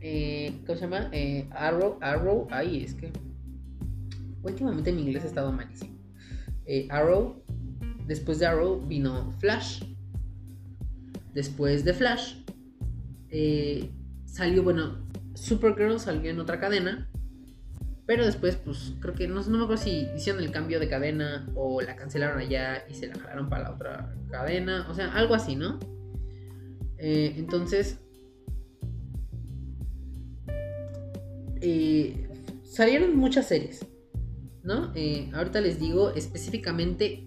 eh, ¿cómo se llama? Eh, Arrow, Arrow, ahí es que últimamente mi inglés ha estado malísimo. Arrow, después de Arrow vino Flash. Después de Flash, salió, bueno, Supergirl salió en otra cadena. Pero después, pues creo que no, no me acuerdo si hicieron el cambio de cadena o la cancelaron allá y se la jalaron para la otra cadena. O sea, algo así, ¿no? Eh, entonces, eh, salieron muchas series, ¿no? Eh, ahorita les digo específicamente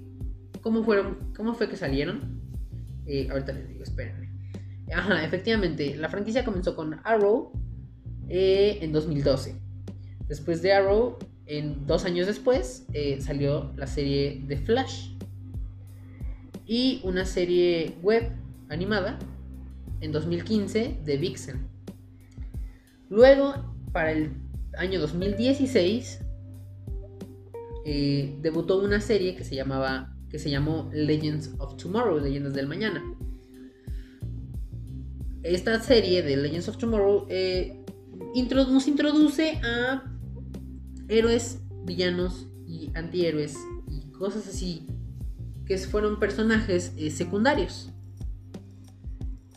cómo fueron, cómo fue que salieron. ahorita les digo, espérenme. Ajá, efectivamente, la franquicia comenzó con Arrow, en 2012. Después de Arrow, en dos años después, eh, salió la serie The Flash. Y una serie web animada en 2015 de Vixen. Luego, para el año 2016, eh, debutó una serie que se llamaba que se llamó Legends of Tomorrow, Leyendas del Mañana. Esta serie de Legends of Tomorrow nos introduce a héroes, villanos y antihéroes y cosas así que fueron personajes eh, secundarios.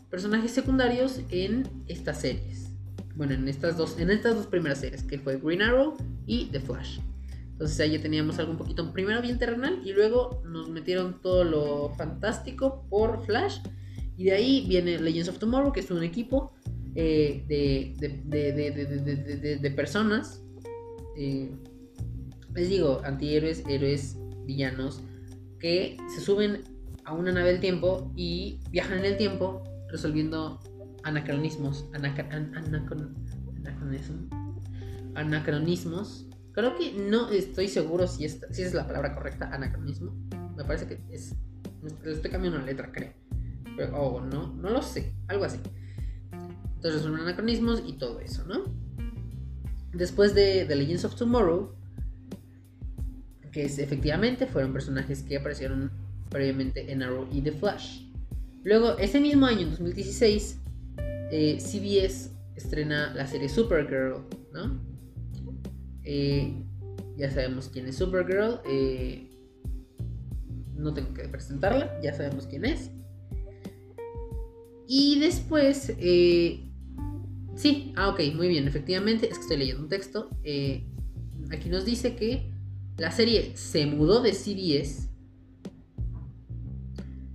Personajes secundarios en estas series. Bueno, en estas dos, en estas dos primeras series, que fue Green Arrow y The Flash. Entonces ahí ya teníamos algo un poquito primero bien terrenal y luego nos metieron todo lo fantástico por Flash. Y de ahí viene Legends of Tomorrow, que es un equipo eh, de, de, de, personas. Les digo, antihéroes, héroes, villanos, que se suben a una nave del tiempo y viajan en el tiempo resolviendo anacronismos. anacronismos. Creo que no estoy seguro si, es, si es la palabra correcta, anacronismo. Me parece que es. Le estoy cambiando una letra, creo. Oh, no, no lo sé. Algo así. Entonces son anacronismos y todo eso, ¿no? Después de The Legends of Tomorrow, que es, efectivamente fueron personajes que aparecieron previamente en Arrow y The Flash. Luego, ese mismo año, en 2016, eh, CBS estrena la serie Supergirl, ¿no? Eh, ya sabemos quién es Supergirl. Eh, no tengo que presentarla, ya sabemos quién es. Y después, sí, ah, ok, muy bien, efectivamente, es que estoy leyendo un texto. aquí nos dice que la serie se mudó de CBS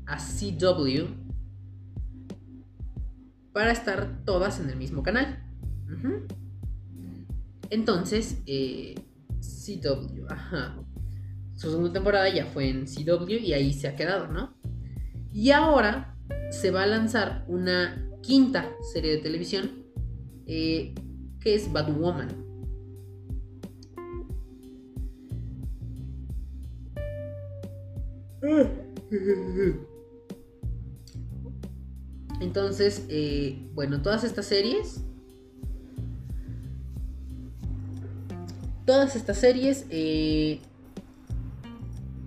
a CW para estar todas en el mismo canal. Entonces, eh, CW, ajá. Su segunda temporada ya fue en CW y ahí se ha quedado, ¿no? Y ahora se va a lanzar una quinta serie de televisión eh, que es Batwoman. Entonces, eh, bueno, todas estas series. Todas estas series. Eh,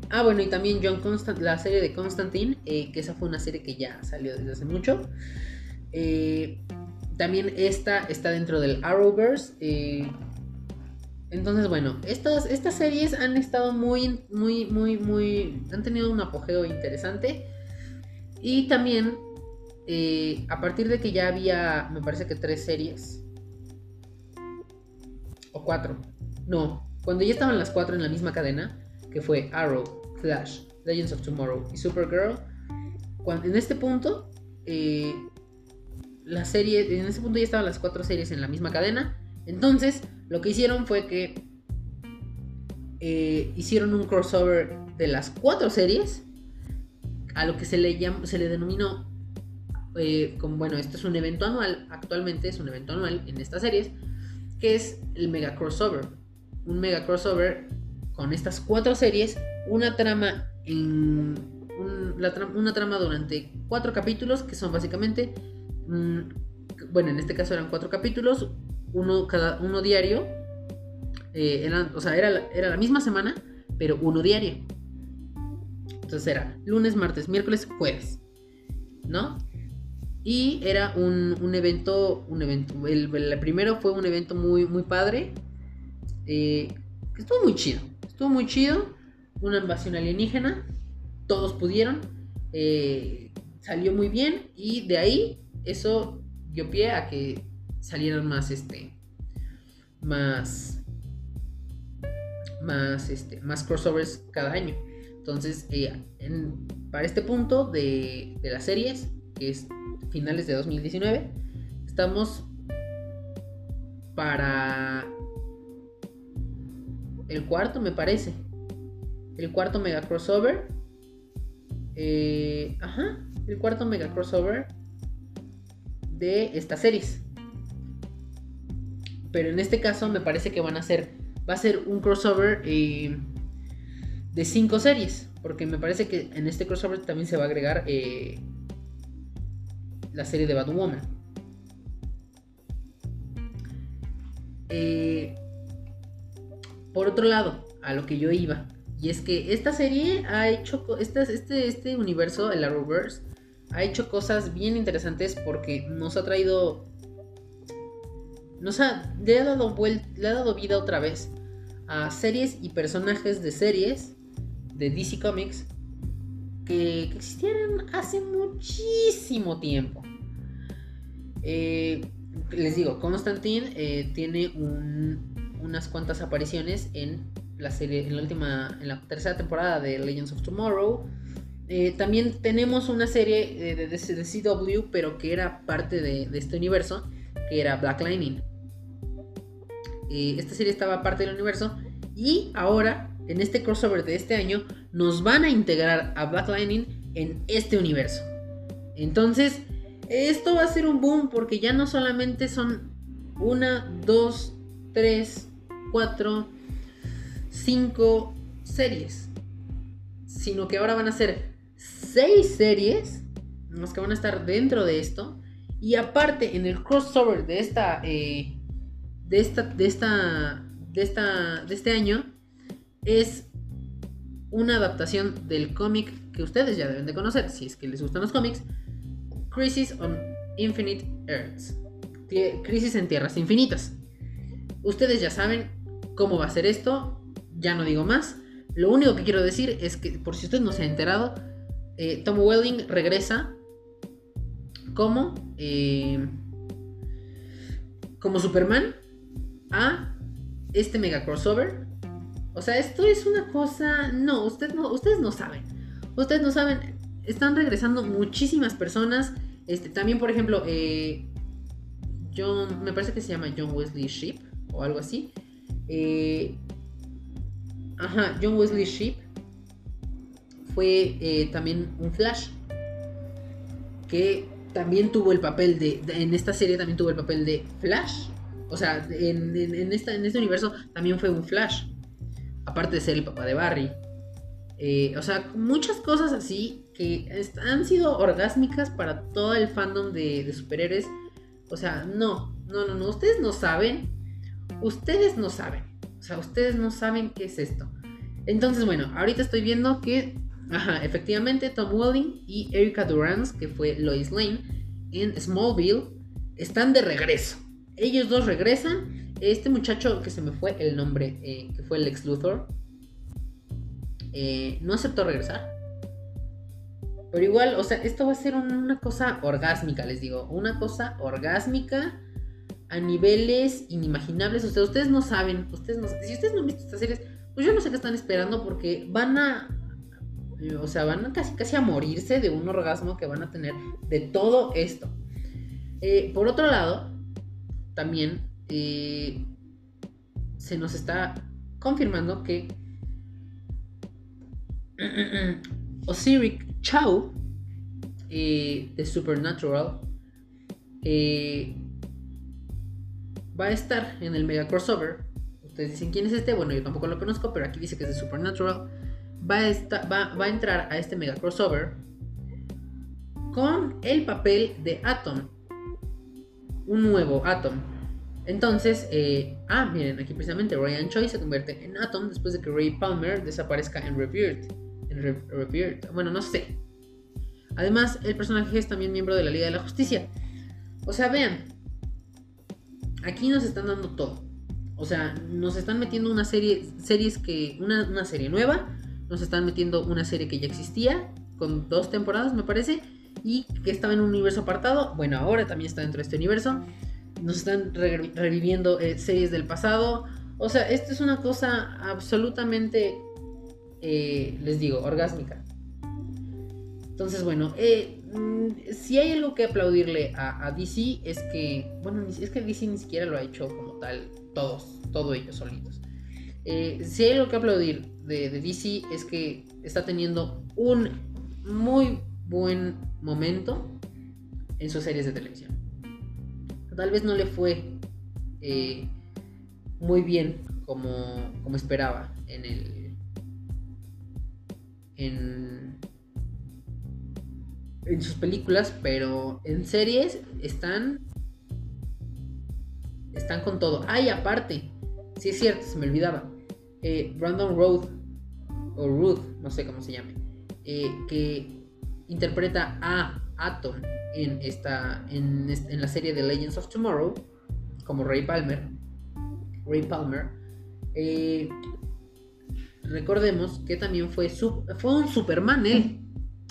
ah, bueno, y también John Constant, la serie de Constantine, eh, que esa fue una serie que ya salió desde hace mucho. También esta está dentro del Arrowverse. Entonces, bueno, estas, estas series han estado muy, muy, muy, muy... Han tenido un apogeo interesante. Y también, eh, a partir de que ya había, me parece que tres series. O cuatro. No, cuando ya estaban las cuatro en la misma cadena, que fue Arrow, Flash, Legends of Tomorrow y Supergirl, cuando, en este punto, eh, la serie, en ese punto ya estaban las cuatro series en la misma cadena. Entonces, lo que hicieron fue que eh, hicieron un crossover de las cuatro series a lo que se le, se le denominó eh, bueno, esto es un evento anual, actualmente es un evento anual en estas series, que es el mega crossover. Un mega crossover con estas cuatro series, una trama en... una trama durante cuatro capítulos que son básicamente... bueno, en este caso eran cuatro capítulos, uno, cada, uno diario. Eh, o sea, era, era la misma semana, pero uno diario. Entonces era lunes, martes, miércoles, jueves. ¿No? Y era un, evento, un evento. El, primero fue un evento muy, muy padre. Eh, estuvo muy chido. Estuvo muy chido. Una invasión alienígena. Todos pudieron. Eh, salió muy bien. Y de ahí, eso dio pie a que salieran más, este, más, más, este, más crossovers cada año. Entonces, eh, para este punto de, de las series, que es finales de 2019, estamos para el cuarto, me parece. El cuarto mega crossover. Eh, ajá, el cuarto mega crossover de estas series. Pero en este caso me parece que van a ser. Va a ser un crossover eh, de cinco series. Porque me parece que en este crossover también se va a agregar eh, la serie de Batwoman. Eh, por otro lado, a lo que yo iba. Y es que esta serie ha hecho. Este, este, este universo, el Arrowverse, ha hecho cosas bien interesantes porque nos ha traído nos ha, le, ha dado vida otra vez a series y personajes de series de DC Comics que, existieron hace muchísimo tiempo. Eh, les digo, Constantine eh, tiene unas cuantas apariciones en la serie, en la última, en la tercera temporada de Legends of Tomorrow. Eh, también tenemos una serie de, de, CW, pero que era parte de, este universo, que era Black Lightning. esta serie estaba parte del universo y ahora, en este crossover de este año, nos van a integrar a Black Lightning en este universo. Entonces, esto va a ser un boom porque ya no solamente son una, dos, tres, cuatro, cinco series, sino que ahora van a ser seis series, los que van a estar dentro de esto. Y aparte, en el crossover de esta, eh, de esta, de esta, de esta, de este año, es una adaptación del cómic que ustedes ya deben de conocer, si es que les gustan los cómics, Crisis on Infinite Earths. Crisis en Tierras Infinitas. Ustedes ya saben cómo va a ser esto, ya no digo más. Lo único que quiero decir es que, por si usted no se ha enterado, eh, Tom Welling regresa como, eh, como Superman a este mega crossover. O sea, esto es una cosa. No, usted no, ustedes no saben. Ustedes no saben. Están regresando muchísimas personas. Este, también, por ejemplo, eh, John, me parece que se llama John Wesley Sheep o algo así. Ajá, John Wesley Sheep fue eh, también un Flash que también tuvo el papel de, en esta serie también tuvo el papel de Flash. O sea, en, en, esta, en este universo también fue un Flash. Aparte de ser el papá de Barry. o sea, muchas cosas así que han sido orgásmicas para todo el fandom de, superhéroes. O sea, no, no, no, no, ustedes no saben. Ustedes no saben. O sea, ustedes no saben qué es esto. Entonces, bueno, ahorita estoy viendo que, ajá, efectivamente Tom Welling y Erika Durance, que fue Lois Lane, en Smallville, están de regreso. Ellos dos regresan. Este muchacho que se me fue el nombre, eh, que fue el ex Luthor, eh, no aceptó regresar. Pero igual, o sea, esto va a ser una cosa orgásmica, les digo. Una cosa orgásmica a niveles inimaginables. O sea, ustedes no saben, ustedes no, si ustedes no han visto estas series, pues yo no sé qué están esperando porque van a, o sea, van casi, casi a morirse de un orgasmo que van a tener de todo esto. Eh, por otro lado, también eh, se nos está confirmando que Osiris Chao eh, de Supernatural va a estar en el mega crossover. Ustedes dicen quién es este, bueno yo tampoco lo conozco, pero aquí dice que es de Supernatural. Va a, entrar a este mega crossover con el papel de Atom. Un nuevo Atom. Entonces, eh, ah, miren, aquí precisamente Ryan Choi se convierte en Atom después de que Ray Palmer desaparezca en Rebirth. Bueno, no sé. Además, el personaje es también miembro de la Liga de la Justicia. O sea, vean. Aquí nos están dando todo. O sea, nos están metiendo una serie, series que, una, serie nueva, nos están metiendo una serie que ya existía, con dos temporadas me parece, y que estaba en un universo apartado, bueno, ahora también está dentro de este universo, nos están reviviendo eh, series del pasado, o sea, esto es una cosa absolutamente eh, les digo, orgásmica. Entonces, bueno, eh, mm, si hay algo que aplaudirle a, DC es que, bueno, es que DC ni siquiera lo ha hecho como tal, todos, todos ellos solitos. Si hay algo que aplaudir de, DC es que está teniendo un muy buen momento en sus series de televisión. Tal vez no le fue muy bien como, como esperaba en el, en, en sus películas, pero en series están están con todo. Ay, aparte, si es cierto, se me olvidaba. Eh, Brandon Road o Ruth, no sé cómo se llame, eh, que interpreta a Atom en esta en, en, la serie de Legends of Tomorrow, como Ray Palmer, Ray Palmer, eh, recordemos que también fue, fue un Superman él.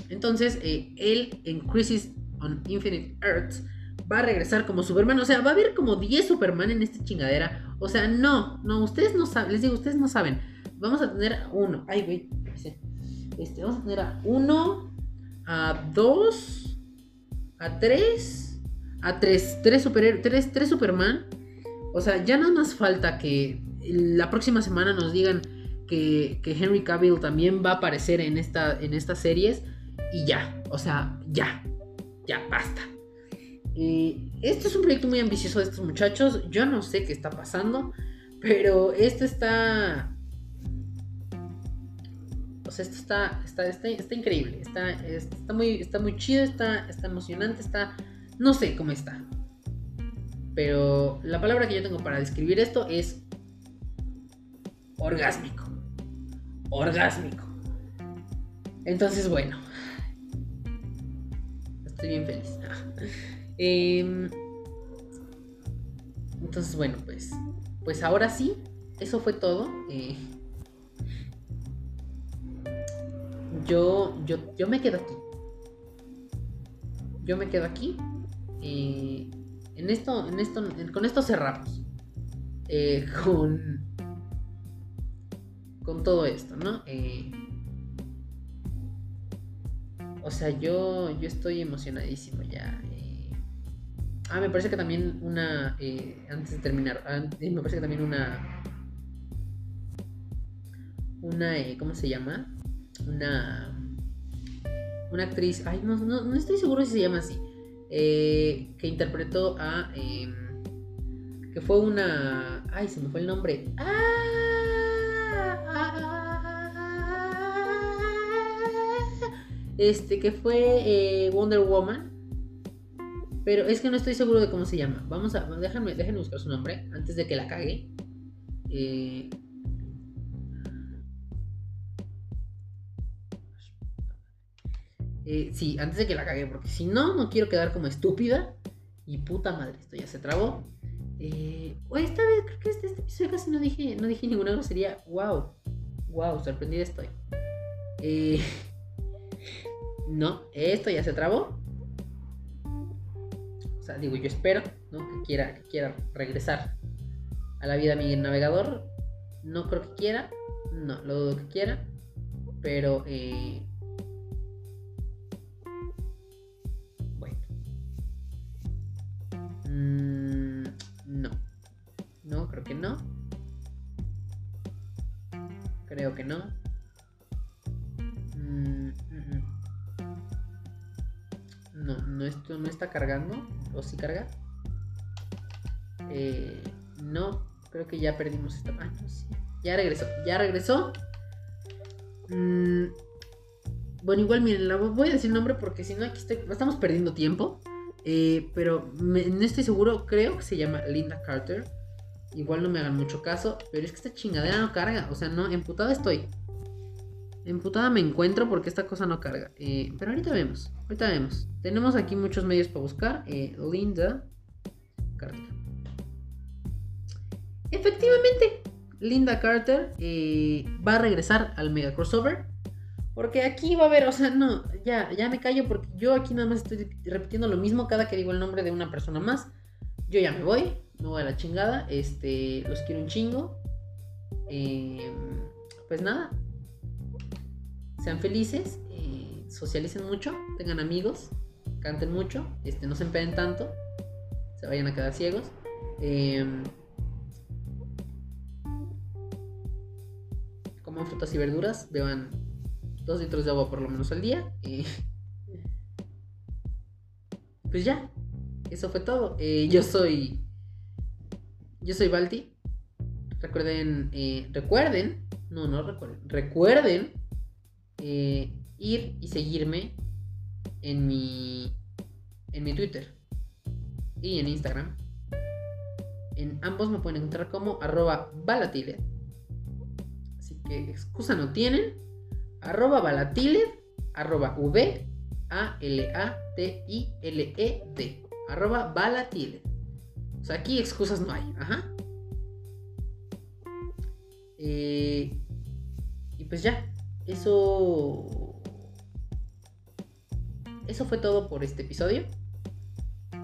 Entonces, eh, él en Crisis on Infinite Earths va a regresar como Superman. O sea, va a haber como 10 Superman en esta chingadera. O sea, no, no, ustedes no saben, les digo, ustedes no saben. Vamos a tener a uno. Ay, güey, este, vamos a tener a uno, a dos, a tres, a tres, tres, super, tres, tres Superman. O sea, ya nada más falta que la próxima semana nos digan que, Henry Cavill también va a aparecer en, esta, en estas series. Y ya, o sea, ya, ya, basta. Eh, este es un proyecto muy ambicioso de estos muchachos. Yo no sé qué está pasando, pero esto está... O sea, esto está, está, está, increíble. Está, está, muy, está muy chido, está, está emocionante, está... No sé cómo está. Pero la palabra que yo tengo para describir esto es orgásmico. Orgásmico. Entonces, bueno. Estoy bien feliz. Em, entonces, bueno, pues. Pues ahora sí. Eso fue todo. Eh, yo, yo, yo me quedo aquí. Yo me quedo aquí. Eh, en esto, en esto, con esto cerramos. Eh, con con todo esto, ¿no? Eh, o sea, yo, yo estoy emocionadísimo ya. Eh. ah, me parece que también una. Eh, antes de terminar, me parece que también una. Una. ¿Cómo se llama? Una. Una actriz. Ay, no, no, no estoy seguro si se llama así. que interpretó a. Em, que fue una. Ay, se me fue el nombre. Este, que fue eh, Wonder Woman. Pero es que no estoy seguro de cómo se llama. Vamos a. Déjenme, déjenme buscar su nombre antes de que la cague. Eh, eh, sí, antes de que la cague, porque si no, no quiero quedar como estúpida. Y puta madre, esto ya se trabó. Eh, esta vez, creo que este, este episodio casi no dije, no dije ninguna grosería. Wow, wow, sorprendida estoy. Eh, no, esto ya se trabó. O sea, digo, yo espero ¿no? que, quiera, que quiera regresar a la vida mi navegador. No creo que quiera. No, lo dudo que quiera. Pero... Eh, No, creo que no. Creo que no. No, no, esto no está cargando. ¿O sí carga? Eh, no, creo que ya perdimos esta. Ah, Ya regresó, ya regresó. Mm, bueno, igual miren, la voy a decir nombre porque si no aquí estamos perdiendo tiempo. Eh, pero no estoy seguro, creo que se llama Linda Carter. Igual no me hagan mucho caso, pero es que esta chingadera no carga. O sea, no, emputada estoy. Emputada me encuentro porque esta cosa no carga. Eh, pero ahorita vemos. Ahorita vemos. Tenemos aquí muchos medios para buscar. Eh, Linda Carter. Efectivamente, Linda Carter eh, va a regresar al Mega Crossover. Porque aquí va a haber, o sea, no, ya, ya me callo porque yo aquí nada más estoy repitiendo lo mismo cada que digo el nombre de una persona más. Yo ya me voy, me voy a la chingada. Este, los quiero un chingo. pues nada, sean felices, eh, socialicen mucho, tengan amigos, canten mucho, este, no se empeen tanto, se vayan a quedar ciegos. Em, coman frutas y verduras, beban dos litros de agua por lo menos al día. pues ya, eso fue todo. Eh, yo soy. Yo soy Balti. Recuerden, eh, recuerden, no, no recuerden, recuerden eh, ir y seguirme en mi, en mi Twitter y en Instagram. En ambos me pueden encontrar como arroba balatile. Así que excusa no tienen. Arroba balatile, arroba V A L A T I L E D. Arroba balatile. O sea, aquí excusas no hay. Ajá. Eh, y pues ya. Eso. Eso fue todo por este episodio.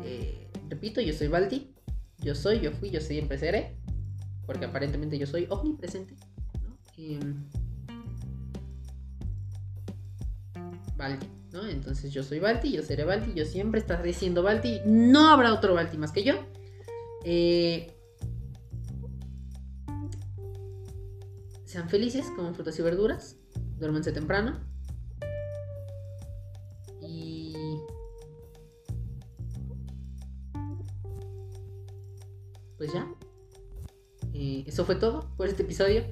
Eh, repito, yo soy Balti. Yo soy, yo fui, yo siempre seré. Porque aparentemente yo soy omnipresente. ¿no? Em, Balti, ¿no? Entonces yo soy Balti, yo seré Balti, yo siempre estaré siendo Balti. No habrá otro Balti más que yo. Eh, sean felices, coman frutas y verduras. Duérmense temprano. Y. Pues ya. Eh, eso fue todo por este episodio.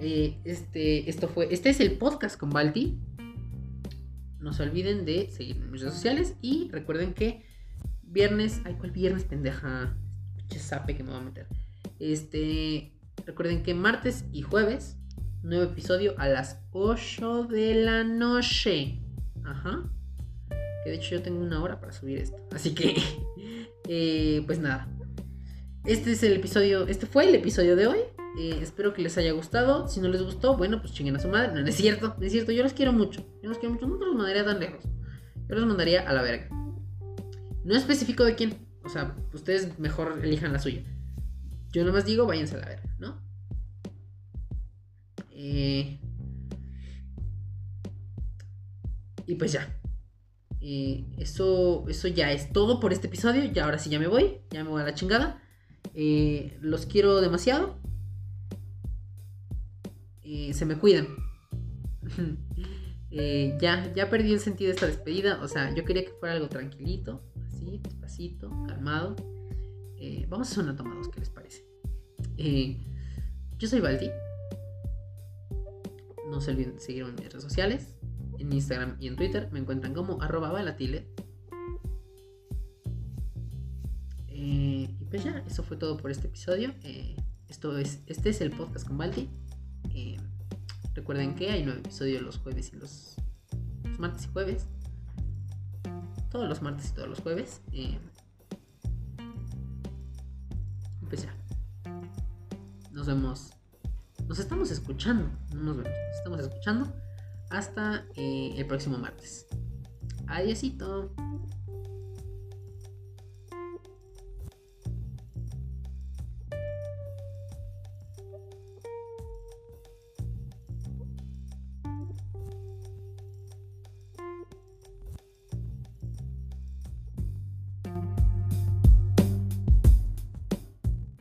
Eh, este, esto fue, este es el podcast con Balti. No se olviden de seguirme en mis redes sociales y recuerden que viernes, ay, ¿cuál viernes, pendeja? Pinche sape que me va a meter. Este, recuerden que martes y jueves, nuevo episodio a las 8 de la noche. Ajá. Que de hecho yo tengo una hora para subir esto. Así que, eh, pues nada. Este es el episodio, este fue el episodio de hoy. Eh, espero que les haya gustado. Si no les gustó, bueno, pues chinguen a su madre. No, es cierto, no es cierto. Yo los quiero mucho. Yo los quiero mucho. No los mandaría tan lejos. Yo los mandaría a la verga. No especifico de quién. O sea, ustedes mejor elijan la suya. Yo nomás digo, váyanse a la verga, ¿no? Eh, y pues ya. Eh, eso, eso ya es todo por este episodio. Ya ahora sí ya me voy. Ya me voy a la chingada. los quiero demasiado. Eh, se me cuidan. Eh, ya, ya perdí el sentido de esta despedida. O sea, yo quería que fuera algo tranquilito, así, despacito, calmado. Eh, vamos a hacer una toma dos, ¿qué les parece? yo soy Baldi. No se olviden de seguirme en mis redes sociales. En Instagram y en Twitter me encuentran como arroba balatile. y pues ya, eso fue todo por este episodio. esto es, este es el podcast con Baldi. Eh, recuerden que hay nueve episodios los jueves y los, martes y jueves. Todos los martes y todos los jueves. Pues. Nos vemos. Nos estamos escuchando. No nos vemos. Nos estamos escuchando. Hasta eh, el próximo martes. Adiósito.